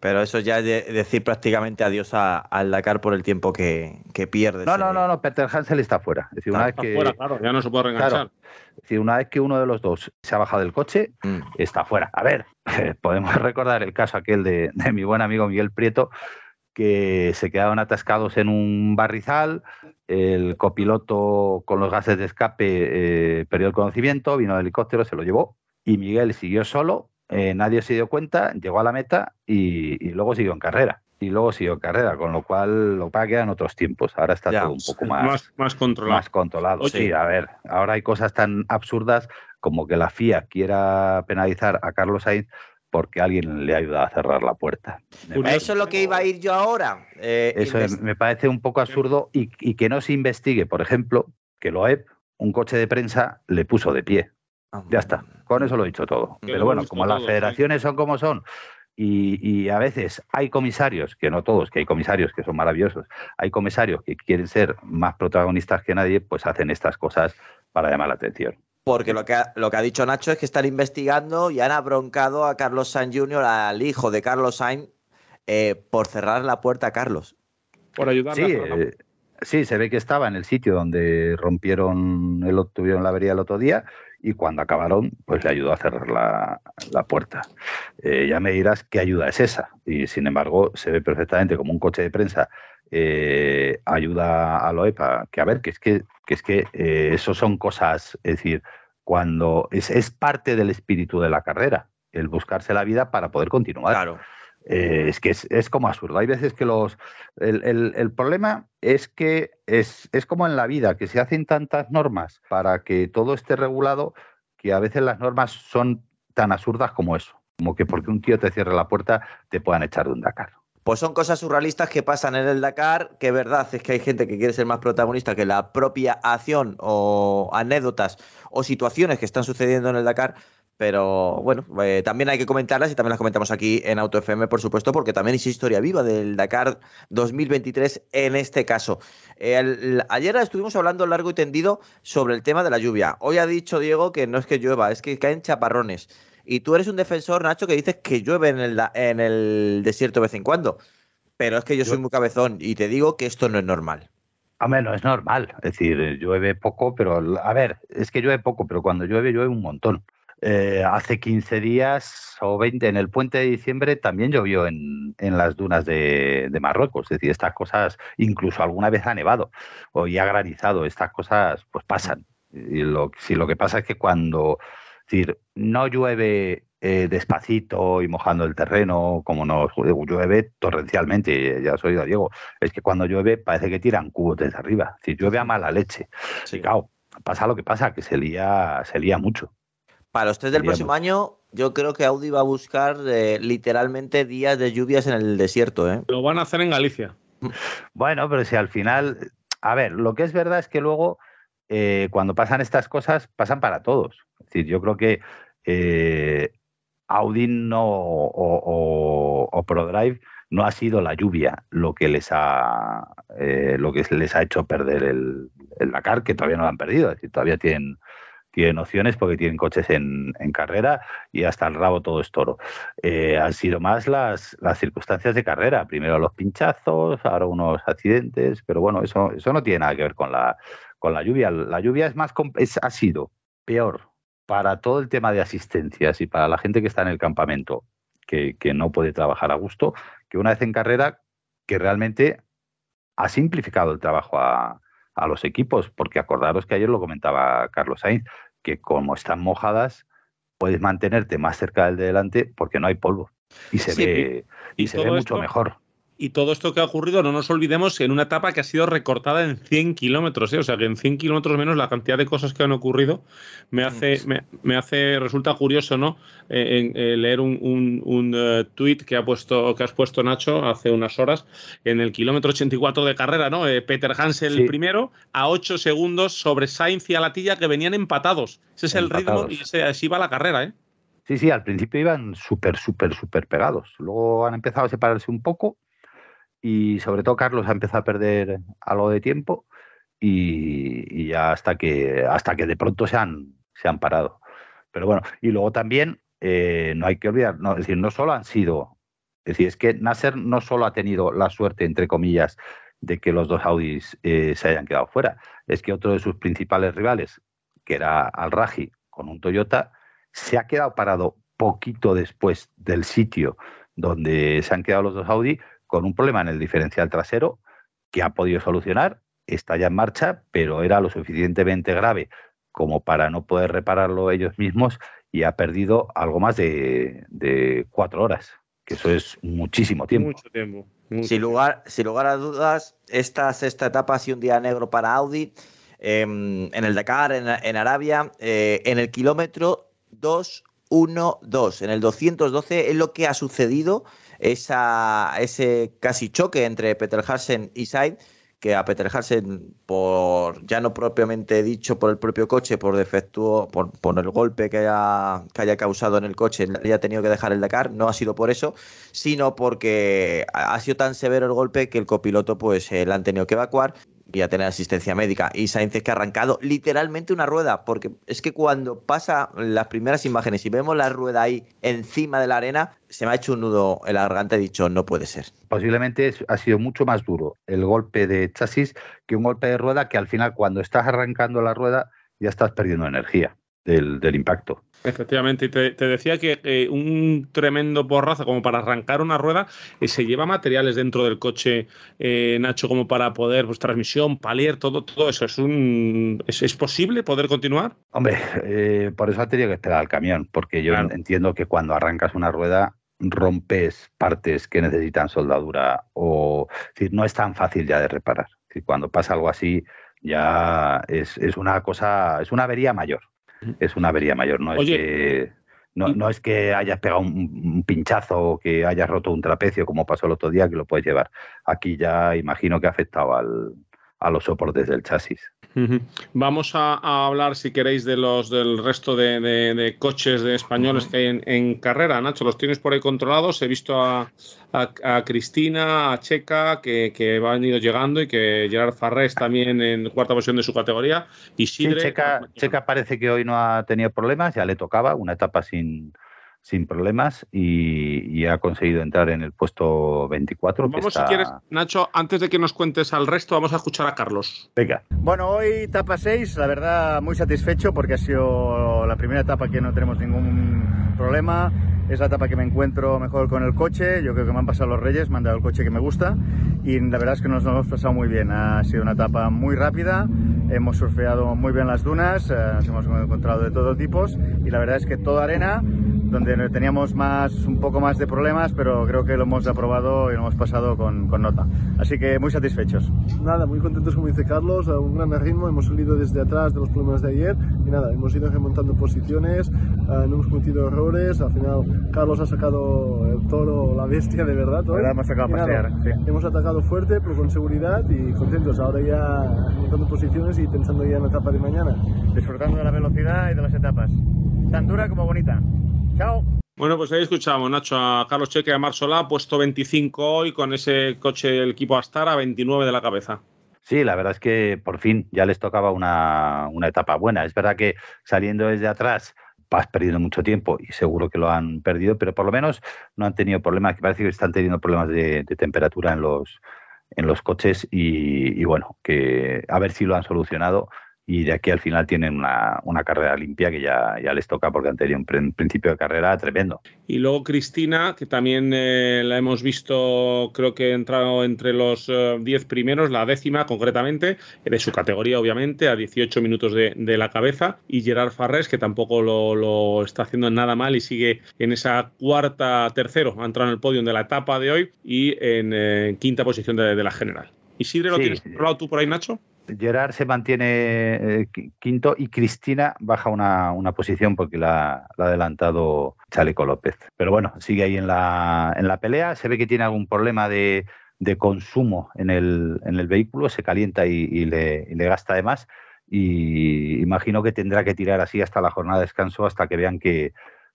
Pero eso ya es decir prácticamente adiós al Dakar por el tiempo que, que pierde. No, no, no, no, Peter Hansel está fuera. Es decir, una vez que, fuera, claro, ya no se puede reenganchar. Es decir, una vez que uno de los dos se ha bajado del coche, mm. está fuera. A ver, podemos recordar el caso aquel de, mi buen amigo Miguel Prieto, que se quedaban atascados en un barrizal, el copiloto con los gases de escape eh, perdió el conocimiento, vino el helicóptero, se lo llevó y Miguel siguió solo eh, nadie se dio cuenta, llegó a la meta y, luego siguió en carrera. Y luego siguió en carrera, con lo cual lo que queda en otros tiempos. Ahora está todo un poco más, más, controlado. Más controlado. Sí, a ver, ahora hay cosas tan absurdas como que la FIA quiera penalizar a Carlos Sainz porque alguien le ayuda a cerrar la puerta. Eso es lo que iba a ir yo ahora. Eh, Eso me parece un poco absurdo y, y, que no se investigue, por ejemplo, que Loeb, un coche de prensa, le puso de pie. Ya está, con eso lo he dicho todo. Pero bueno, como las federaciones son como son, y, a veces hay comisarios, que no todos, que hay comisarios que son maravillosos, hay comisarios que quieren ser más protagonistas que nadie, pues hacen estas cosas para llamar la atención. Porque lo que, ha, lo que ha dicho Nacho es que están investigando y han abroncado a Carlos Sainz Jr., al hijo de Carlos Sainz, eh, por cerrar la puerta a Carlos. Por ayudarle sí, eh, sí, se ve que estaba en el sitio donde rompieron, el, tuvieron la avería el otro día y cuando acabaron, pues le ayudó a cerrar la, puerta. Eh, ya me dirás qué ayuda es esa. Y sin embargo, se ve perfectamente como un coche de prensa eh, ayuda a Loepa, que a ver, que es que, que es que eh, eso son cosas, es decir, cuando es, es parte del espíritu de la carrera, el buscarse la vida para poder continuar. Claro. Eh, es que es, como absurdo. Hay veces que los. El, problema es que es, es, como en la vida, que se hacen tantas normas para que todo esté regulado que a veces las normas son tan absurdas como eso. Como que porque un tío te cierre la puerta te puedan echar de un Dakar. Pues son cosas surrealistas que pasan en el Dakar, que verdad es que hay gente que quiere ser más protagonista que la propia acción o anécdotas o situaciones que están sucediendo en el Dakar, pero bueno, eh, también hay que comentarlas y también las comentamos aquí en Auto FM, por supuesto, porque también es historia viva del Dakar 2023 en este caso. ayer estuvimos hablando largo y tendido sobre el tema de la lluvia. Hoy ha dicho Diego que no es que llueva, es que caen chaparrones. Y tú eres un defensor, Nacho, que dices que llueve en el, en el desierto de vez en cuando. Pero es que yo soy muy cabezón y te digo que esto no es normal. Hombre, no es normal. Es decir, llueve poco, pero a ver, es que llueve poco, pero cuando llueve, llueve un montón. Eh, hace 15 días o 20, en el puente de diciembre, también llovió en, en las dunas de, de, Marruecos. Es decir, estas cosas, incluso alguna vez ha nevado o ya ha granizado, estas cosas pues pasan. Y lo, si lo que pasa es que cuando decir, no llueve eh, despacito y mojando el terreno, como nos llueve torrencialmente, ya soy Diego, es que cuando llueve parece que tiran cubos desde arriba, si llueve a mala leche. Sí. claro, pasa lo que pasa, que se lía, se lía mucho. Para ustedes del próximo año, yo creo que Audi va a buscar eh, literalmente días de lluvias en el desierto. ¿eh? Lo van a hacer en Galicia. Bueno, pero si al final, a ver, lo que es verdad es que luego eh, cuando pasan estas cosas, pasan para todos. Decir, yo creo que eh, Audi no, o, ProDrive no ha sido la lluvia lo que les ha eh, lo que les ha hecho perder el, el, Dakar, que todavía no lo han perdido, es decir, todavía tienen, tienen opciones porque tienen coches en, en carrera y hasta el rabo todo es toro. Eh, han sido más las, las circunstancias de carrera, primero los pinchazos, ahora unos accidentes, pero bueno, eso, eso no tiene nada que ver con la, con la lluvia. La lluvia es más es, ha sido peor para todo el tema de asistencias y para la gente que está en el campamento, que, no puede trabajar a gusto, que una vez en carrera, que realmente ha simplificado el trabajo a, los equipos, porque acordaros que ayer lo comentaba Carlos Sainz, que como están mojadas, puedes mantenerte más cerca del de delante porque no hay polvo. Y se ve, y, se ve mucho mejor y todo esto que ha ocurrido, no nos olvidemos, en una etapa que ha sido recortada en 100 kilómetros, ¿eh? o sea que en 100 kilómetros menos la cantidad de cosas que han ocurrido me hace, me, hace resulta curioso, ¿no? Eh, eh, leer un, un, tuit que, ha puesto, que has puesto, Nacho, hace unas horas, en el kilómetro 84 de carrera, ¿no? Peter Hansel el primero, a 8 segundos sobre Sainz y Alatilla que venían empatados. Ese es el ritmo y así va la carrera, ¿eh? Sí, sí, al principio iban súper, súper, súper pegados. Luego han empezado a separarse un poco y sobre todo Carlos ha empezado a perder algo de tiempo y, ya hasta que hasta que de pronto se han, se han parado. Pero bueno, y luego también eh, no hay que olvidar, no, es decir, no solo han sido, es decir, es que Nasser no solo ha tenido la suerte, entre comillas, de que los dos Audis eh, se hayan quedado fuera, es que otro de sus principales rivales, que era Al Raji con un Toyota, se ha quedado parado poquito después del sitio donde se han quedado los dos Audi con un problema en el diferencial trasero que ha podido solucionar, está ya en marcha, pero era lo suficientemente grave como para no poder repararlo ellos mismos y ha perdido algo más de, cuatro horas, que eso es muchísimo tiempo. Mucho tiempo. sin, lugar, sin lugar a dudas, esta sexta etapa ha sido un día negro para Audi. Em, en el Dakar, en, Arabia, eh, en el kilómetro 212, en el 212 es lo que ha sucedido esa, ese casi choque entre Peter Harsen y Sainz, que a Peter Harsen, por ya no propiamente dicho por el propio coche, por defecto, por, por el golpe que haya, que haya causado en el coche, haya tenido que dejar el Dakar, no ha sido por eso, sino porque ha sido tan severo el golpe que el copiloto pues eh, la han tenido que evacuar y a tener asistencia médica. Y Sainz es que ha arrancado literalmente una rueda, porque es que cuando pasa las primeras imágenes y vemos la rueda ahí encima de la arena, se me ha hecho un nudo en la garganta y he dicho, no puede ser. Posiblemente ha sido mucho más duro el golpe de chasis que un golpe de rueda que al final cuando estás arrancando la rueda ya estás perdiendo energía del, del impacto. Efectivamente, y te, decía que un tremendo porrazo como para arrancar una rueda eh, se lleva materiales dentro del coche, eh, Nacho, como para poder, pues transmisión, palier, todo, todo eso. ¿Es, un, es, posible poder continuar? Hombre, eh, por eso ha tenido que esperar al camión, porque yo entiendo que cuando arrancas una rueda rompes partes que necesitan soldadura o decir, no es tan fácil ya de reparar. cuando pasa algo así ya es, es una cosa, es una avería mayor es una avería mayor, no es que no, es que hayas pegado un, pinchazo o que hayas roto un trapecio como pasó el otro día que lo puedes llevar. Aquí ya imagino que ha afectado al, a los soportes del chasis. Vamos a, hablar, si queréis, de los del resto de, coches de españoles que hay en, carrera. Nacho, los tienes por ahí controlados. He visto a, Cristina, a Checa, que, que van ido llegando y que Gerard Farrés también en cuarta posición de su categoría. Y Checa, Checa parece que hoy no ha tenido problemas, ya le tocaba una etapa sin, sin problemas y, ha conseguido entrar en el puesto 24. Vamos, si quieres, Nacho, antes de que nos cuentes al resto, vamos a escuchar a Carlos. Venga. Bueno, hoy etapa 6, la verdad muy satisfecho porque ha sido la primera etapa que no tenemos ningún problema. Es la etapa que me encuentro mejor con el coche. Yo creo que me han pasado los reyes, me han dado el coche que me gusta. Y la verdad es que nos, hemos pasado muy bien. Ha sido una etapa muy rápida. Hemos surfeado muy bien las dunas. Eh, nos hemos encontrado de todo tipos. Y la verdad es que toda arena donde teníamos más, un poco más de problemas, pero creo que lo hemos aprobado y lo hemos pasado con, con nota. Así que muy satisfechos. Nada, muy contentos como dice Carlos, a un gran ritmo, hemos salido desde atrás de los problemas de ayer y nada, hemos ido remontando posiciones, uh, no hemos cometido errores, al final Carlos ha sacado el toro, la bestia de verdad. Hoy. Hemos sacado a pasear, nada, sí. Hemos atacado fuerte, pero con seguridad y contentos, ahora ya remontando posiciones y pensando ya en la etapa de mañana. Disfrutando de la velocidad y de las etapas, tan dura como bonita. Chao. Bueno, pues ahí escuchamos, Nacho, a Carlos Cheque y a Mar Solá, puesto 25 hoy con ese coche del equipo Astara, 29 de la cabeza. Sí, la verdad es que por fin ya les tocaba una, una etapa buena. Es verdad que saliendo desde atrás vas perdiendo mucho tiempo y seguro que lo han perdido, pero por lo menos no han tenido problemas, que parece que están teniendo problemas de, de temperatura en los, en los coches y, y, bueno, que a ver si lo han solucionado y de aquí al final tienen una, una carrera limpia que ya, ya, les toca porque han tenido un principio de carrera tremendo. Y luego Cristina, que también eh, la hemos visto, creo que ha entrado entre los 10 eh, primeros, la décima concretamente, de su categoría obviamente, a 18 minutos de, de la cabeza, y Gerard Farrés, que tampoco lo, lo, está haciendo nada mal y sigue en esa cuarta, tercero, ha entrado en el podio de la etapa de hoy y en eh, quinta posición de, de la general. ¿Isidre lo sí. tienes controlado tú por ahí, Nacho? Gerard se mantiene eh, quinto y Cristina baja una, posición porque la, ha adelantado Chaleco López. Pero bueno, sigue ahí en la, en la pelea. Se ve que tiene algún problema de, de consumo en el, en el, vehículo, se calienta y, le, gasta de más. Y imagino que tendrá que tirar así hasta la jornada de descanso hasta que vean que,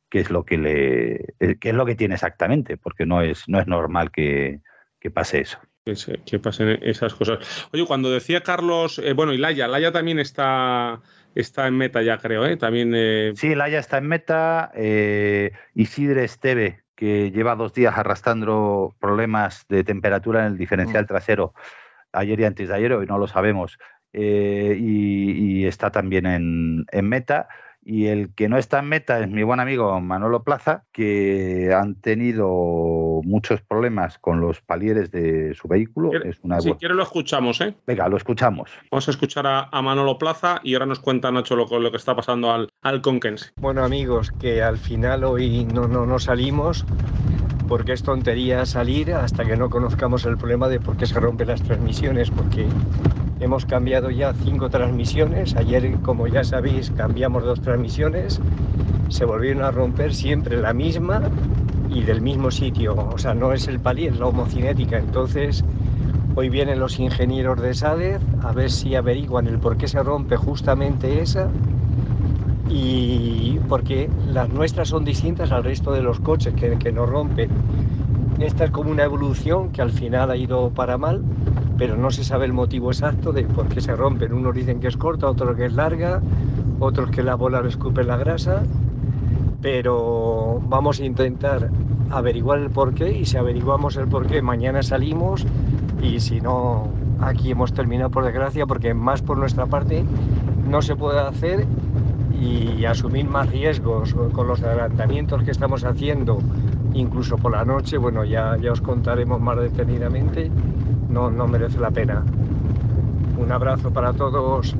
qué es lo que le eh, qué es lo que tiene exactamente, porque no es, no es normal que, que pase eso que, se, que, pasen esas cosas. Oye, cuando decía Carlos, eh, bueno, y Laia, Laia también está, está en meta ya, creo, ¿eh? También, eh... Sí, Laia está en meta. Eh, Isidre Esteve, que lleva dos días arrastrando problemas de temperatura en el diferencial mm. trasero, ayer y antes de ayer, hoy no lo sabemos, eh, y, y, está también en, en meta. Y el que no está en meta es mi buen amigo Manolo Plaza, que han tenido muchos problemas con los palieres de su vehículo. Es una si quiere lo escuchamos, ¿eh? Venga, lo escuchamos. Vamos a escuchar a, a Manolo Plaza y ahora nos cuenta Nacho lo, lo que está pasando al, al Conquense. Bueno, amigos, que al final hoy no, no, no salimos porque es tontería salir hasta que no conozcamos el problema de por qué se rompen las transmisiones, porque hemos cambiado ya cinco transmisiones. Ayer, como ya sabéis, cambiamos dos transmisiones. Se volvieron a romper siempre la misma y del mismo sitio. O sea, no es el palí, es la homocinética. Entonces, hoy vienen los ingenieros de SADER a ver si averiguan el por qué se rompe justamente esa y porque las nuestras son distintas al resto de los coches que, que nos rompen. Esta es como una evolución que al final ha ido para mal, pero no se sabe el motivo exacto de por qué se rompen. Unos dicen que es corta, otros que es larga, otros que la bola lo escupe la grasa, pero vamos a intentar averiguar el porqué y si averiguamos el porqué mañana salimos y si no aquí hemos terminado por desgracia porque más por nuestra parte no se puede hacer y asumir más riesgos con los adelantamientos que estamos haciendo, incluso por la noche, bueno, ya, ya os contaremos más detenidamente, no, no merece la pena. Un abrazo para todos.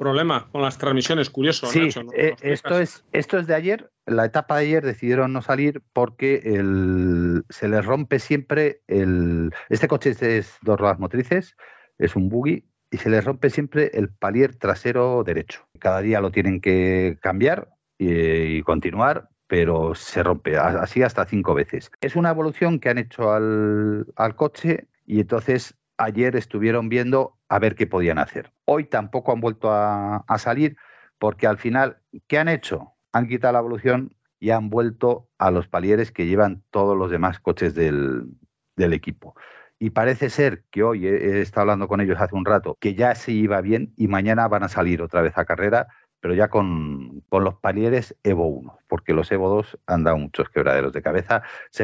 Problema con las transmisiones, curioso. Sí, Nacho, ¿no? eh, esto, es, esto es de ayer. La etapa de ayer decidieron no salir porque el, se les rompe siempre el. Este coche es de dos ruedas motrices, es un buggy y se les rompe siempre el palier trasero derecho. Cada día lo tienen que cambiar y, y, continuar, pero se rompe así hasta cinco veces. Es una evolución que han hecho al, al coche y entonces ayer estuvieron viendo a ver qué podían hacer. Hoy tampoco han vuelto a, salir porque al final, ¿qué han hecho? Han quitado la evolución y han vuelto a los palieres que llevan todos los demás coches del, equipo y parece ser que hoy he, estado hablando con ellos hace un rato que ya se iba bien y mañana van a salir otra vez a carrera, pero ya con, los palieres Evo 1, porque los Evo 2 han dado muchos quebraderos de cabeza.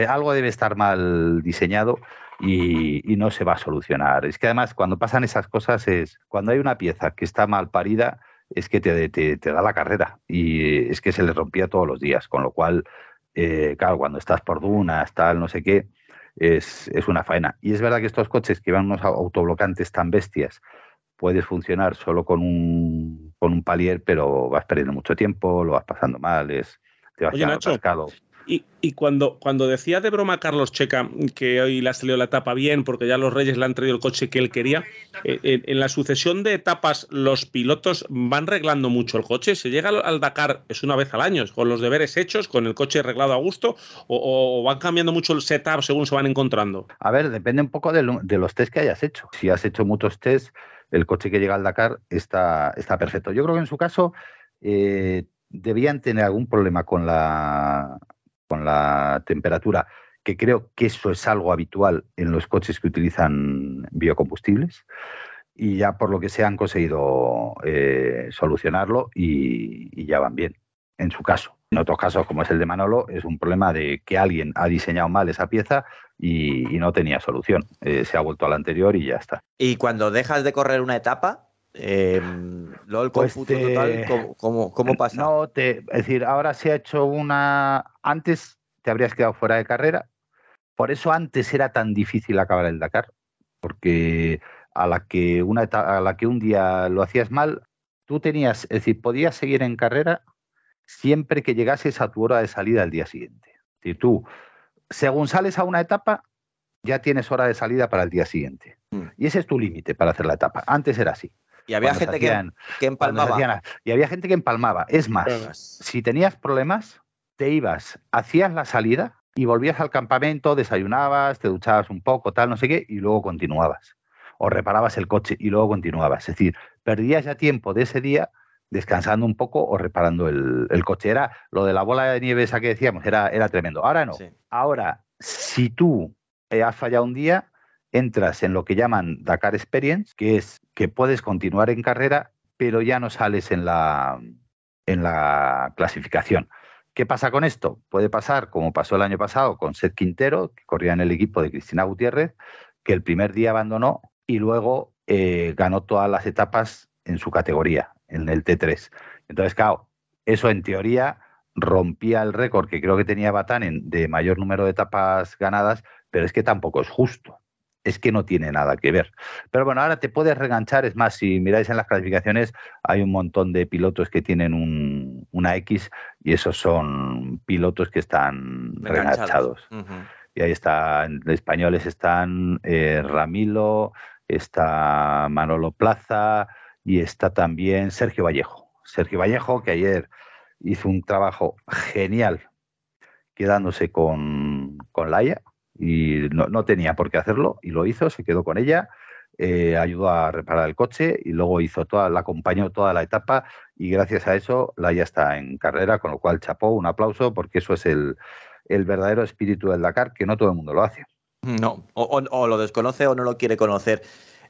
Algo debe estar mal diseñado y, y, no se va a solucionar. Es que además cuando pasan esas cosas es cuando hay una pieza que está mal parida es que te, te, te da la carrera y es que se le rompía todos los días, con lo cual, eh, claro, cuando estás por dunas, tal, no sé qué, es, es, una faena. Y es verdad que estos coches que van unos autoblocantes tan bestias, puedes funcionar solo con un, con un palier, pero vas perdiendo mucho tiempo, lo vas pasando mal, es, te vas Oye, Nacho. Y, cuando, cuando decía de broma Carlos Checa que hoy le ha salido la etapa bien porque ya los Reyes le han traído el coche que él quería, eh, en, la sucesión de etapas los pilotos van reglando mucho el coche. Se llega al, Dakar, es una vez al año, con los deberes hechos, con el coche arreglado a gusto, o, van cambiando mucho el setup según se van encontrando. A ver, depende un poco de los test que hayas hecho. Si has hecho muchos test, el coche que llega al Dakar está, está perfecto. Yo creo que en su caso eh, debían tener algún problema con la, con la temperatura, que creo que eso es algo habitual en los coches que utilizan biocombustibles. Y ya por lo que se han conseguido eh, solucionarlo y, y ya van bien, en su caso. En otros casos, como es el de Manolo, es un problema de que alguien ha diseñado mal esa pieza y, y no tenía solución. Eh, se ha vuelto a la anterior y ya está. Y cuando dejas de correr una etapa, eh, el Pues te- total, ¿cómo, cómo, cómo pasa? No, te, es decir, ahora se ha hecho una. Antes te habrías quedado fuera de carrera. Por eso antes era tan difícil acabar el Dakar, porque a la que una a la que un día lo hacías mal, tú tenías, es decir, podías seguir en carrera siempre que llegases a tu hora de salida al día siguiente. Decir, tú, según sales a una etapa, ya tienes hora de salida para el día siguiente. Mm. Y ese es tu límite para hacer la etapa. Antes era así. Y había gente que, hacían- empalmaba. hacían- y había gente que empalmaba. Es más, si tenías problemas, te ibas, hacías la salida y volvías al campamento, desayunabas, te duchabas un poco, tal, no sé qué, y luego continuabas. O reparabas el coche y luego continuabas. Es decir, perdías ya tiempo de ese día descansando un poco o reparando el, el coche. Era lo de la bola de nieve esa que decíamos, era, era tremendo. Ahora no. Sí. Ahora, si tú eh, has fallado un día, entras en lo que llaman Dakar Experience, que es que puedes continuar en carrera, pero ya no sales en la, en la clasificación. ¿Qué pasa con esto? Puede pasar, como pasó el año pasado con Seth Quintero, que corría en el equipo de Cristina Gutiérrez, que el primer día abandonó y luego eh, ganó todas las etapas en su categoría, en el T3. Entonces, claro, eso en teoría rompía el récord que creo que tenía Batán en- de mayor número de etapas ganadas, pero es que tampoco es justo. Es que no tiene nada que ver. Pero bueno, ahora te puedes reganchar. Es más, si miráis en las clasificaciones, hay un montón de pilotos que tienen un- una X y esos son pilotos que están reganchados. Y ahí están, españoles están eh, Ramilo, está Manolo Plaza y está también Sergio Vallejo. Sergio Vallejo, que ayer hizo un trabajo genial quedándose con, con Laia y no, no tenía por qué hacerlo y lo hizo, se quedó con ella, eh, ayudó a reparar el coche y luego hizo toda, la acompañó toda la etapa y gracias a eso Laia está en carrera, con lo cual chapó, un aplauso porque eso es el, el verdadero espíritu del Dakar, que no todo el mundo lo hace. No, o, lo desconoce o no lo quiere conocer.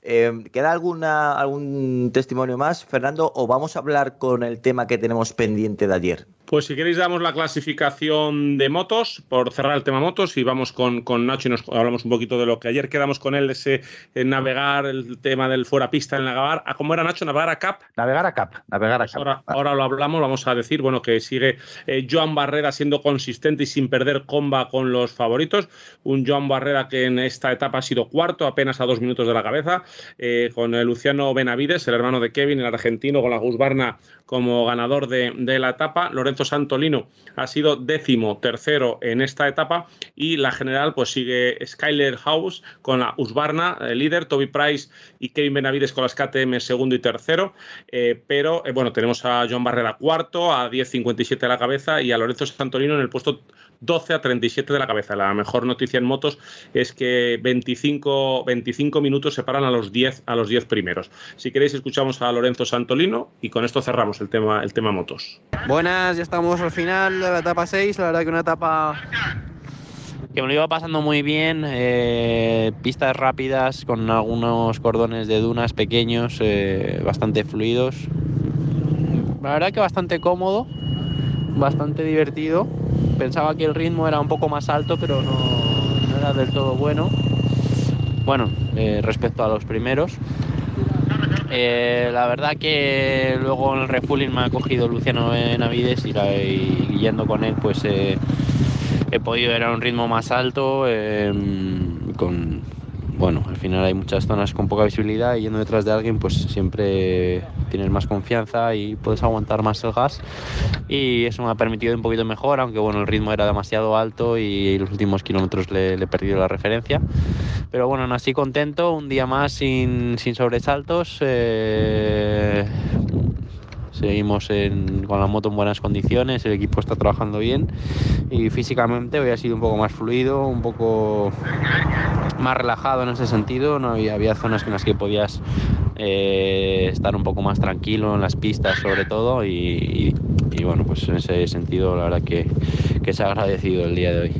Eh, ¿Queda alguna, algún testimonio más, Fernando? ¿O vamos a hablar con el tema que tenemos pendiente de ayer? Pues si queréis damos la clasificación de motos, por cerrar el tema motos, y vamos con, con Nacho y nos hablamos un poquito de lo que ayer quedamos con él, ese eh, navegar, el tema del fuera pista, el navegar, ¿a cómo era Nacho? ¿Navegar a Cap? Navegar a Cap, navegar a Pues Cap. ahora, ahora lo hablamos, vamos a decir, bueno, que sigue eh, Joan Barrera siendo consistente y sin perder comba con los favoritos. Un Joan Barrera que en esta etapa ha sido cuarto, apenas a dos minutos de la cabeza, eh, con el Luciano Benavides, el hermano de Kevin, el argentino, con la Gusbarna como ganador de, de la etapa. Lorenzo Santolino ha sido décimo tercero en esta etapa y la general pues sigue Skyler House con la Husqvarna eh, líder, Toby Price y Kevin Benavides con las KTM segundo y tercero, eh, pero eh, bueno, tenemos a John Barrera cuarto, a 10.57 de la cabeza y a Lorenzo Santolino en el puesto 12 a 37 de la cabeza. La mejor noticia en motos es que 25, 25 minutos separan a los 10 a los 10 primeros. Si queréis escuchamos a Lorenzo Santolino y con esto cerramos el tema el tema motos. Buenas, ya estamos al final de la etapa 6. La verdad que una etapa que me lo iba pasando muy bien. eh, pistas rápidas con algunos cordones de dunas pequeños, eh, bastante fluidos. La verdad que bastante cómodo, bastante divertido. Pensaba que el ritmo era un poco más alto, pero no, era del todo bueno. Bueno, eh, respecto a los primeros. Eh, la verdad que luego en el refueling me ha cogido Luciano Benavides y, yendo con él pues eh, he podido ir a un ritmo más alto con bueno al final hay muchas zonas con poca visibilidad y yendo detrás de alguien pues siempre tienes más confianza y puedes aguantar más el gas y eso me ha permitido un poquito mejor, aunque bueno, el ritmo era demasiado alto y los últimos kilómetros le, he perdido la referencia. Pero bueno, así contento, un día más sin, sin sobresaltos. Eh, seguimos con la moto en buenas condiciones, el equipo está trabajando bien y físicamente hoy ha sido un poco más fluido, un poco más relajado en ese sentido, no había, zonas en las que podías eh, estar un poco más tranquilo en las pistas sobre todo y, bueno, pues en ese sentido la verdad que, que se ha agradecido el día de hoy.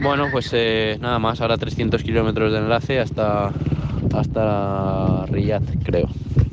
Bueno, pues eh, nada más, ahora 300 kilómetros de enlace hasta, hasta Riyadh, creo.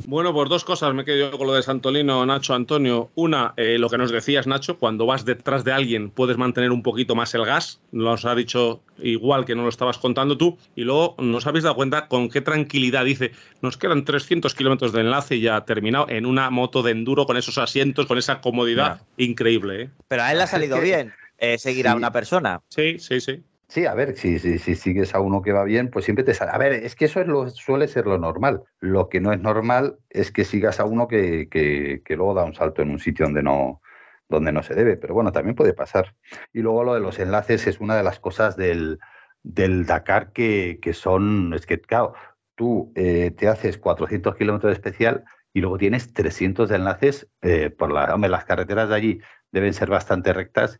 Bueno, pues dos cosas me quedo yo con lo de Santolino, Nacho, Antonio. Una, eh, lo que nos decías, Nacho, cuando vas detrás de alguien puedes mantener un poquito más el gas. Nos ha dicho igual que no lo estabas contando tú. Y luego nos habéis dado cuenta con qué tranquilidad dice, nos quedan 300 kilómetros de enlace y ya terminado en una moto de enduro con esos asientos, con esa comodidad. Increíble, ¿eh? Pero a él le ha salido bien. Eh, seguir a una persona. Sí, sí, sí. Sí, a ver, si, si, si, sigues a uno que va bien, pues siempre te sale. A ver, es que eso es lo, suele ser lo normal. Lo que no es normal es que sigas a uno que, que, que luego da un salto en un sitio donde no, donde no se debe. Pero bueno, también puede pasar. Y luego lo de los enlaces es una de las cosas del, del Dakar que, que son. Es que, claro, tú eh, te haces 400 kilómetros de especial y luego tienes 300 de enlaces eh, por la. Hombre, las carreteras de allí deben ser bastante rectas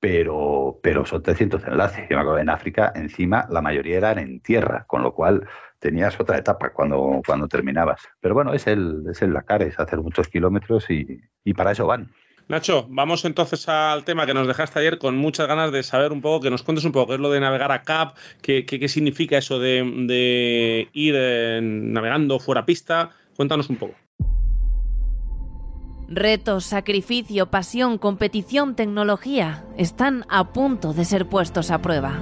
pero, pero son 300 enlaces. Yo me acuerdo en África, encima, la mayoría eran en tierra, con lo cual tenías otra etapa cuando, cuando terminabas. Pero bueno, es el, es el Dakar, es hacer muchos kilómetros y, y para eso van. Nacho, vamos entonces al tema que nos dejaste ayer con muchas ganas de saber un poco, que nos cuentes un poco qué es lo de navegar a CAP, qué, qué, significa eso de, de ir eh, navegando fuera pista. Cuéntanos un poco. Retos, sacrificio, pasión, competición, tecnología están a punto de ser puestos a prueba.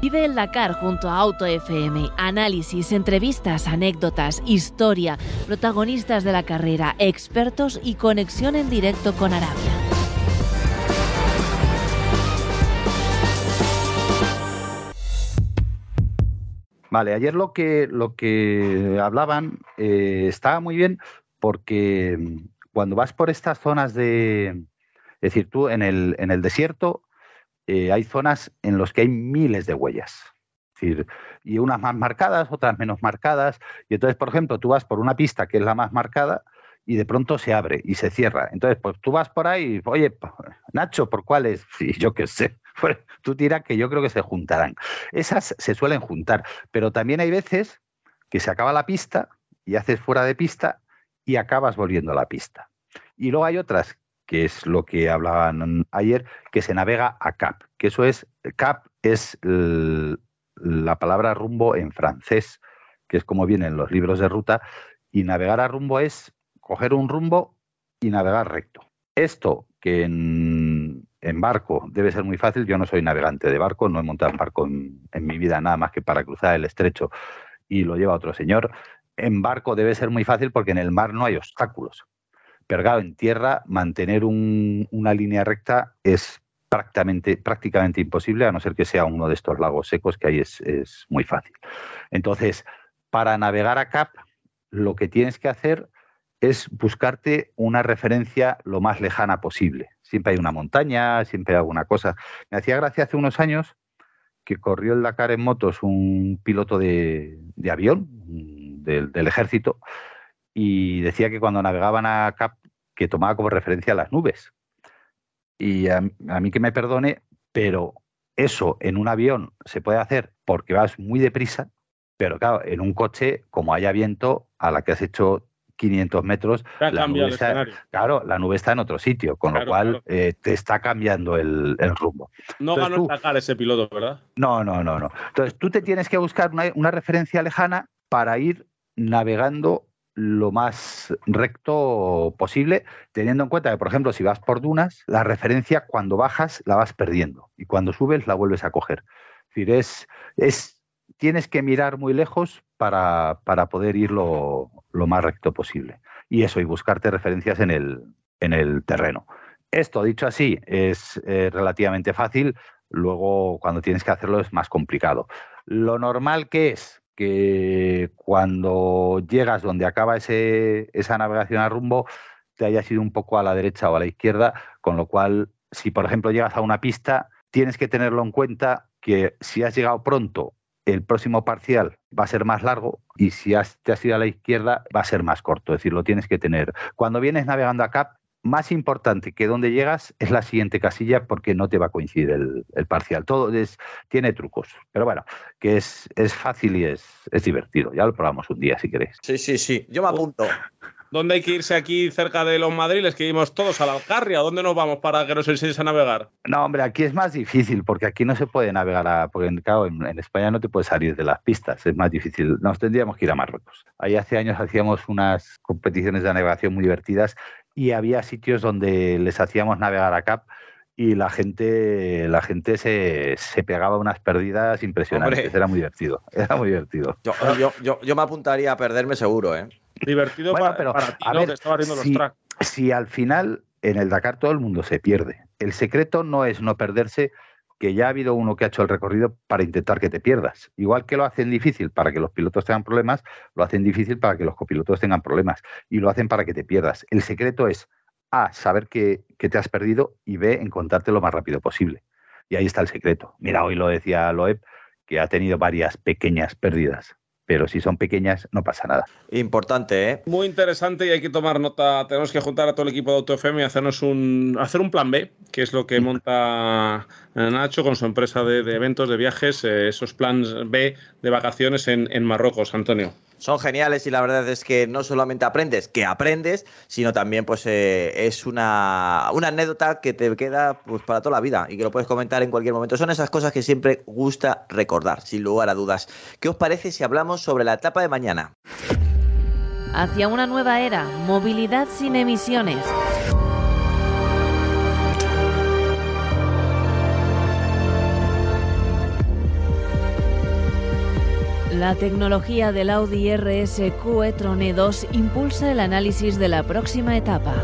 Vive el Dakar junto a Auto FM. Análisis, entrevistas, anécdotas, historia, protagonistas de la carrera, expertos y conexión en directo con Arabia. Vale, ayer lo que, lo que hablaban eh, estaba muy bien porque mm, cuando vas por estas zonas de, es decir, tú en el, en el desierto eh, hay zonas en las que hay miles de huellas. decir, y unas más marcadas, otras menos marcadas. Y entonces, por ejemplo, tú vas por una pista que es la más marcada y de pronto se abre y se cierra. Entonces, pues tú vas por ahí, oye, Nacho, ¿por cuáles? Sí, yo qué sé. Tú tiras que yo creo que se juntarán. Esas se suelen juntar, pero también hay veces que se acaba la pista y haces fuera de pista y acabas volviendo a la pista. Y luego hay otras, que es lo que hablaban ayer, que se navega a cap, que eso es, cap es la palabra rumbo en francés, que es como vienen los libros de ruta, y navegar a rumbo es coger un rumbo y navegar recto. Esto que en, barco debe ser muy fácil, yo no soy navegante de barco, no he montado en barco en, mi vida nada más que para cruzar el estrecho y lo lleva otro señor. En barco debe ser muy fácil porque en el mar no hay obstáculos. Pero en tierra mantener una línea recta es prácticamente, prácticamente imposible, a no ser que sea uno de estos lagos secos, que ahí es, es muy fácil. Entonces, para navegar a Cap, lo que tienes que hacer es buscarte una referencia lo más lejana posible. Siempre hay una montaña, siempre hay alguna cosa. Me hacía gracia hace unos años que corrió el Dakar en motos un piloto de, avión del, ejército y decía que cuando navegaban a Cap que tomaba como referencia las nubes. Y a, a mí que me perdone, pero eso en un avión se puede hacer porque vas muy deprisa, pero claro, en un coche, como haya viento, a la que has hecho 500 metros, la nube está, claro, la nube está en otro sitio, con lo cual eh, te está cambiando el, rumbo. No ganó el ese piloto, ¿verdad? No, no, no, no. Entonces tú te tienes que buscar una, referencia lejana para ir navegando lo más recto posible, teniendo en cuenta que, por ejemplo, si vas por dunas, la referencia cuando bajas la vas perdiendo y cuando subes la vuelves a coger. Es decir, es, es tienes que mirar muy lejos para, para poder ir lo, más recto posible. Y eso, y buscarte referencias en el, en el terreno. Esto, dicho así, es eh, relativamente fácil, luego cuando tienes que hacerlo es más complicado. Lo normal que es que cuando llegas donde acaba ese, esa navegación a rumbo, te hayas ido un poco a la derecha o a la izquierda, con lo cual, si por ejemplo llegas a una pista, tienes que tenerlo en cuenta que si has llegado pronto, el próximo parcial va a ser más largo y si has, te has ido a la izquierda va a ser más corto. Es decir, lo tienes que tener. Cuando vienes navegando a CAP, más importante que donde llegas es la siguiente casilla porque no te va a coincidir el, parcial. Todo es, tiene trucos, pero bueno, que es, es fácil y es, es divertido. Ya lo probamos un día si queréis. Sí, sí, sí. Yo me apunto. ¿Dónde hay que irse aquí cerca de los madriles? Que íbamos todos a la Alcarria. ¿Dónde nos vamos para que nos enseñes a navegar? No, hombre, aquí es más difícil porque aquí no se puede navegar, a, porque claro, en, España no te puedes salir de las pistas, es más difícil. Nos tendríamos que ir a Marruecos. Ahí hace años hacíamos unas competiciones de navegación muy divertidas y había sitios donde les hacíamos navegar a CAP y la gente la gente se, se pegaba unas perdidas impresionantes. Era muy divertido. Era muy divertido. Yo, yo, yo, me apuntaría a perderme seguro, ¿eh? Divertido para, pero, para ti, ¿no? que estaba si, los tracks. Si al final en el Dakar todo el mundo se pierde. El secreto no es no perderse, que ya ha habido uno que ha hecho el recorrido para intentar que te pierdas. Igual que lo hacen difícil para que los pilotos tengan problemas, lo hacen difícil para que los copilotos tengan problemas. Y lo hacen para que te pierdas. El secreto es A, saber que, que te has perdido y B, encontrarte lo más rápido posible. Y ahí está el secreto. Mira, hoy lo decía Loeb, que ha tenido varias pequeñas pérdidas pero si son pequeñas no pasa nada. Importante, ¿eh? Muy interesante y hay que tomar nota. Tenemos que juntar a todo el equipo de AutoFM y hacernos un, hacer un plan B, que es lo que monta Nacho con su empresa de, eventos, de viajes, eh, esos planes B de vacaciones en, en Marruecos, Antonio son geniales y la verdad es que no solamente aprendes, que aprendes, sino también pues eh, es una, una, anécdota que te queda pues, para toda la vida y que lo puedes comentar en cualquier momento. Son esas cosas que siempre gusta recordar, sin lugar a dudas. ¿Qué os parece si hablamos sobre la etapa de mañana? Hacia una nueva era, movilidad sin emisiones. La tecnología del Audi RSQ e-tron E2 impulsa el análisis de la próxima etapa.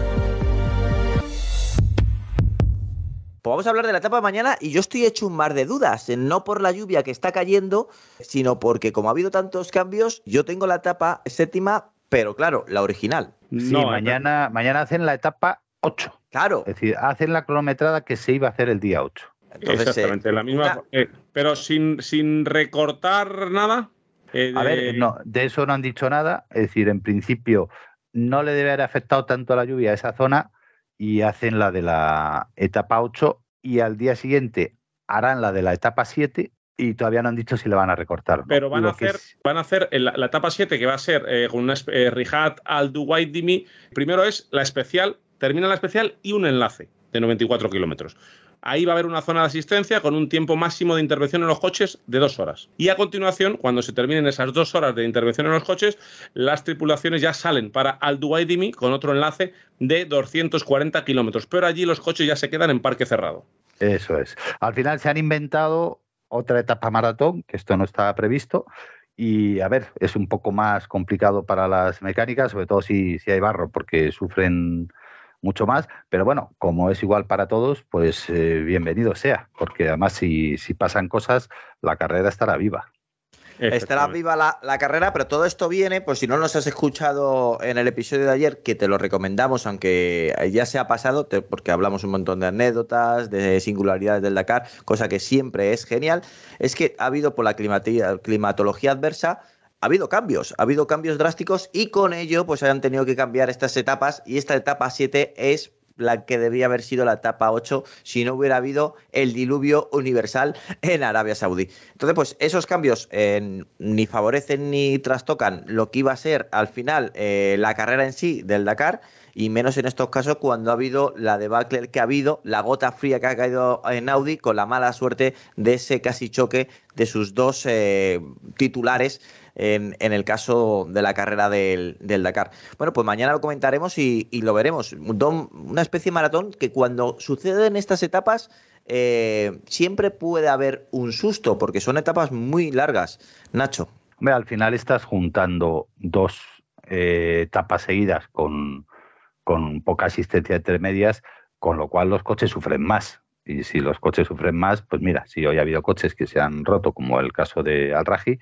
Pues vamos a hablar de la etapa de mañana y yo estoy hecho un mar de dudas, no por la lluvia que está cayendo, sino porque como ha habido tantos cambios, yo tengo la etapa séptima, pero claro, la original. Sí, mañana, mañana hacen la etapa 8. Claro. Es decir, hacen la cronometrada que se iba a hacer el día 8. Exactamente, la misma. Eh, pero sin, sin recortar nada. Eh, a ver, no, de eso no han dicho nada. Es decir, en principio no le debe haber afectado tanto a la lluvia a esa zona y hacen la de la etapa 8 y al día siguiente harán la de la etapa 7 y todavía no han dicho si le van a recortar. Pero van a, hacer, van a hacer la, etapa 7 que va a ser eh, con una eh, al Duwait Dimi. Primero es la especial, termina la especial y un enlace de 94 kilómetros. Ahí va a haber una zona de asistencia con un tiempo máximo de intervención en los coches de dos horas. Y a continuación, cuando se terminen esas dos horas de intervención en los coches, las tripulaciones ya salen para Al Duwaidimi con otro enlace de 240 kilómetros. Pero allí los coches ya se quedan en parque cerrado. Eso es. Al final se han inventado otra etapa maratón, que esto no estaba previsto, y a ver, es un poco más complicado para las mecánicas, sobre todo si, si hay barro, porque sufren mucho más, pero bueno, como es igual para todos, pues eh, bienvenido sea, porque además si, si pasan cosas, la carrera estará viva. Estará viva la, carrera, pero todo esto viene, pues si no nos has escuchado en el episodio de ayer, que te lo recomendamos, aunque ya se ha pasado, porque hablamos un montón de anécdotas, de singularidades del Dakar, cosa que siempre es genial, es que ha habido por la climatología adversa ha habido cambios, ha habido cambios drásticos y con ello pues han tenido que cambiar estas etapas y esta etapa 7 es la que debía haber sido la etapa 8 si no hubiera habido el diluvio universal en Arabia Saudí. Entonces, pues esos cambios eh, ni favorecen ni trastocan lo que iba a ser al final eh, la carrera en sí del Dakar y menos en estos casos cuando ha habido la debacle que ha habido, la gota fría que ha caído en Audi con la mala suerte de ese casi choque de sus dos eh, titulares en, el caso de la carrera del, Dakar. Bueno, pues mañana lo comentaremos y, lo veremos. Una especie de maratón que cuando suceden estas etapas eh, siempre puede haber un susto, porque son etapas muy largas. Nacho. al final estás juntando dos eh, etapas seguidas con, con poca asistencia entre medias con lo cual los coches sufren más. Y si los coches sufren más, pues mira, si hoy ha habido coches que se han roto, como el caso de Al-Raji,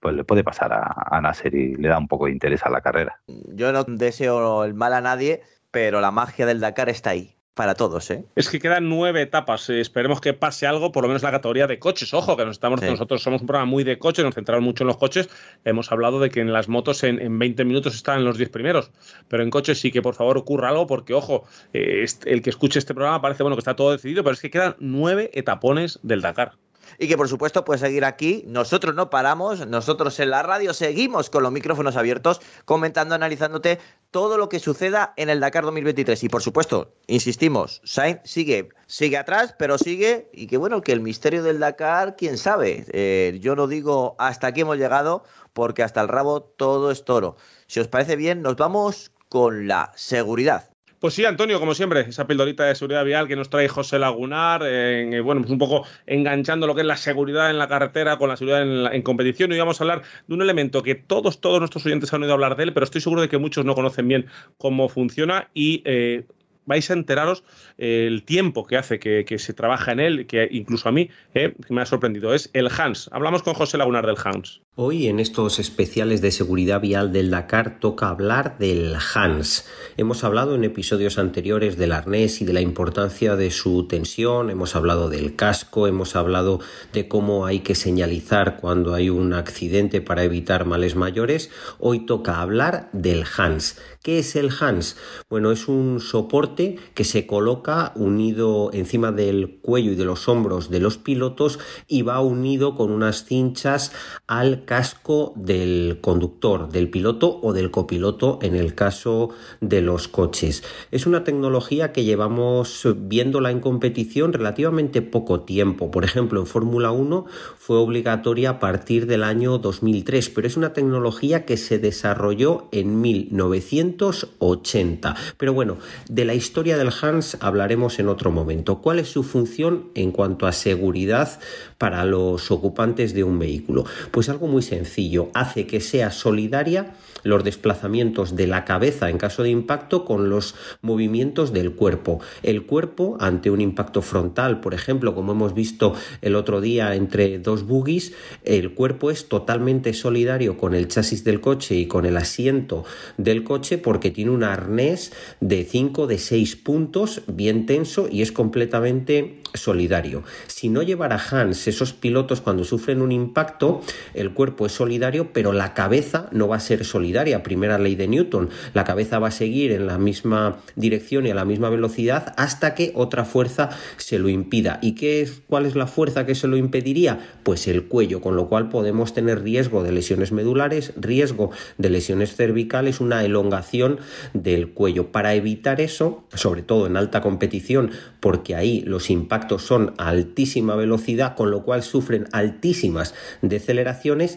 pues le puede pasar a, a Nasser y le da un poco de interés a la carrera. Yo no deseo el mal a nadie, pero la magia del Dakar está ahí para todos, ¿eh? Es que quedan nueve etapas. Eh, esperemos que pase algo, por lo menos la categoría de coches. Ojo, que nos estamos, Sí. nosotros somos un programa muy de coches, nos centramos mucho en los coches. Hemos hablado de que en las motos en, en 20 minutos están los 10 primeros, pero en coches sí que por favor ocurra algo, porque ojo, eh, este- el que escuche este programa parece bueno que está todo decidido, pero es que quedan nueve etapones del Dakar. Y que por supuesto puedes seguir aquí. Nosotros no paramos, nosotros en la radio seguimos con los micrófonos abiertos, comentando, analizándote todo lo que suceda en el Dakar 2023. Y por supuesto, insistimos, Sainz sigue, sigue atrás, pero sigue. Y que bueno, que el misterio del Dakar, quién sabe. Eh, yo no digo hasta aquí hemos llegado, porque hasta el rabo todo es toro. Si os parece bien, nos vamos con la seguridad. Pues sí, Antonio, como siempre, esa pildorita de seguridad vial que nos trae José Lagunar, eh, bueno, pues un poco enganchando lo que es la seguridad en la carretera con la seguridad en, la- en competición. Y vamos a hablar de un elemento que todos, todos nuestros oyentes han oído hablar de él, pero estoy seguro de que muchos no conocen bien cómo funciona y eh, vais a enteraros eh, el tiempo que hace que, que se trabaja en él, que incluso a mí eh, me ha sorprendido. Es el Hans. Hablamos con José Lagunar del Hans. Hoy en estos especiales de seguridad vial del Dakar toca hablar del Hans. Hemos hablado en episodios anteriores del arnés y de la importancia de su tensión, hemos hablado del casco, hemos hablado de cómo hay que señalizar cuando hay un accidente para evitar males mayores. Hoy toca hablar del Hans. ¿Qué es el Hans? Bueno, es un soporte que se coloca unido encima del cuello y de los hombros de los pilotos y va unido con unas cinchas al casco del conductor, del piloto o del copiloto en el caso de los coches. Es una tecnología que llevamos viéndola en competición relativamente poco tiempo. Por ejemplo, en Fórmula 1 fue obligatoria a partir del año 2003, pero es una tecnología que se desarrolló en 1980. Pero bueno, de la historia del Hans hablaremos en otro momento. ¿Cuál es su función en cuanto a seguridad para los ocupantes de un vehículo? Pues algo muy sencillo, hace que sea solidaria los desplazamientos de la cabeza en caso de impacto con los movimientos del cuerpo. El cuerpo ante un impacto frontal, por ejemplo, como hemos visto el otro día entre dos buggies, el cuerpo es totalmente solidario con el chasis del coche y con el asiento del coche porque tiene un arnés de 5 de 6 puntos bien tenso y es completamente solidario. Si no llevara Hans esos pilotos cuando sufren un impacto, el cuerpo es solidario, pero la cabeza no va a ser solidaria. Primera ley de Newton, la cabeza va a seguir en la misma dirección y a la misma velocidad hasta que otra fuerza se lo impida. ¿Y qué es cuál es la fuerza que se lo impediría? Pues el cuello, con lo cual podemos tener riesgo de lesiones medulares, riesgo de lesiones cervicales, una elongación del cuello. Para evitar eso, sobre todo en alta competición, porque ahí los impactos son a altísima velocidad, con lo cual sufren altísimas deceleraciones,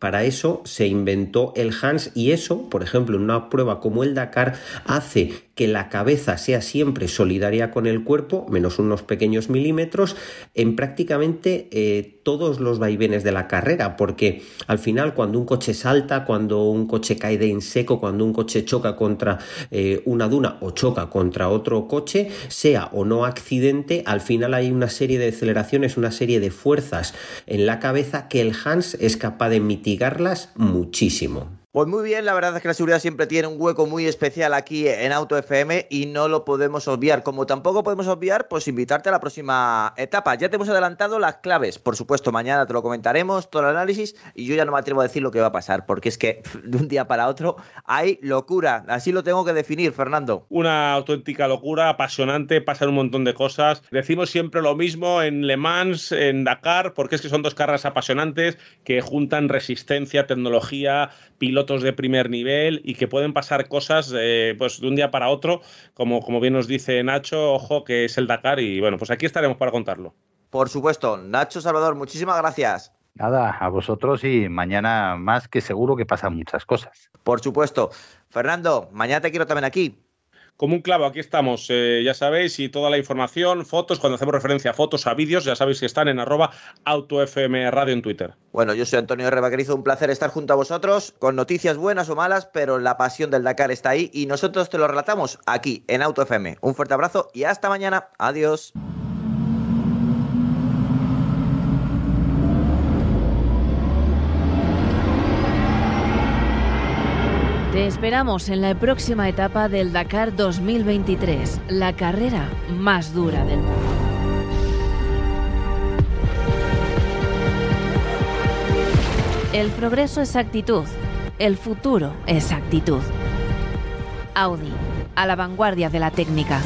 para eso se inventó el Hans y eso, por ejemplo, en una prueba como el Dakar, hace que la cabeza sea siempre solidaria con el cuerpo, menos unos pequeños milímetros, en prácticamente eh, todos los vaivenes de la carrera, porque al final cuando un coche salta, cuando un coche cae de en seco, cuando un coche choca contra eh, una duna o choca contra otro coche, sea o no accidente, al final hay una serie de aceleraciones, una serie de fuerzas en la cabeza que el Hans es capaz de mitigarlas muchísimo. Pues muy bien, la verdad es que la seguridad siempre tiene un hueco muy especial aquí en Auto FM y no lo podemos obviar. Como tampoco podemos obviar, pues invitarte a la próxima etapa. Ya te hemos adelantado las claves. Por supuesto, mañana te lo comentaremos, todo el análisis, y yo ya no me atrevo a decir lo que va a pasar, porque es que de un día para otro hay locura. Así lo tengo que definir, Fernando. Una auténtica locura, apasionante, pasan un montón de cosas. Decimos siempre lo mismo en Le Mans, en Dakar, porque es que son dos carreras apasionantes que juntan resistencia, tecnología, pilotos de primer nivel y que pueden pasar cosas eh, pues de un día para otro, como, como bien nos dice Nacho, ojo que es el Dakar y bueno, pues aquí estaremos para contarlo. Por supuesto, Nacho Salvador, muchísimas gracias. Nada, a vosotros y mañana más que seguro que pasan muchas cosas. Por supuesto. Fernando, mañana te quiero también aquí. Como un clavo, aquí estamos, eh, ya sabéis, y toda la información, fotos, cuando hacemos referencia a fotos, a vídeos, ya sabéis que están en arroba autofm radio en Twitter. Bueno, yo soy Antonio Rebaquerizo, un placer estar junto a vosotros con noticias buenas o malas, pero la pasión del Dakar está ahí y nosotros te lo relatamos aquí en Auto FM. Un fuerte abrazo y hasta mañana. Adiós. Te esperamos en la próxima etapa del Dakar 2023, la carrera más dura del mundo. El progreso es actitud, el futuro es actitud. Audi, a la vanguardia de la técnica.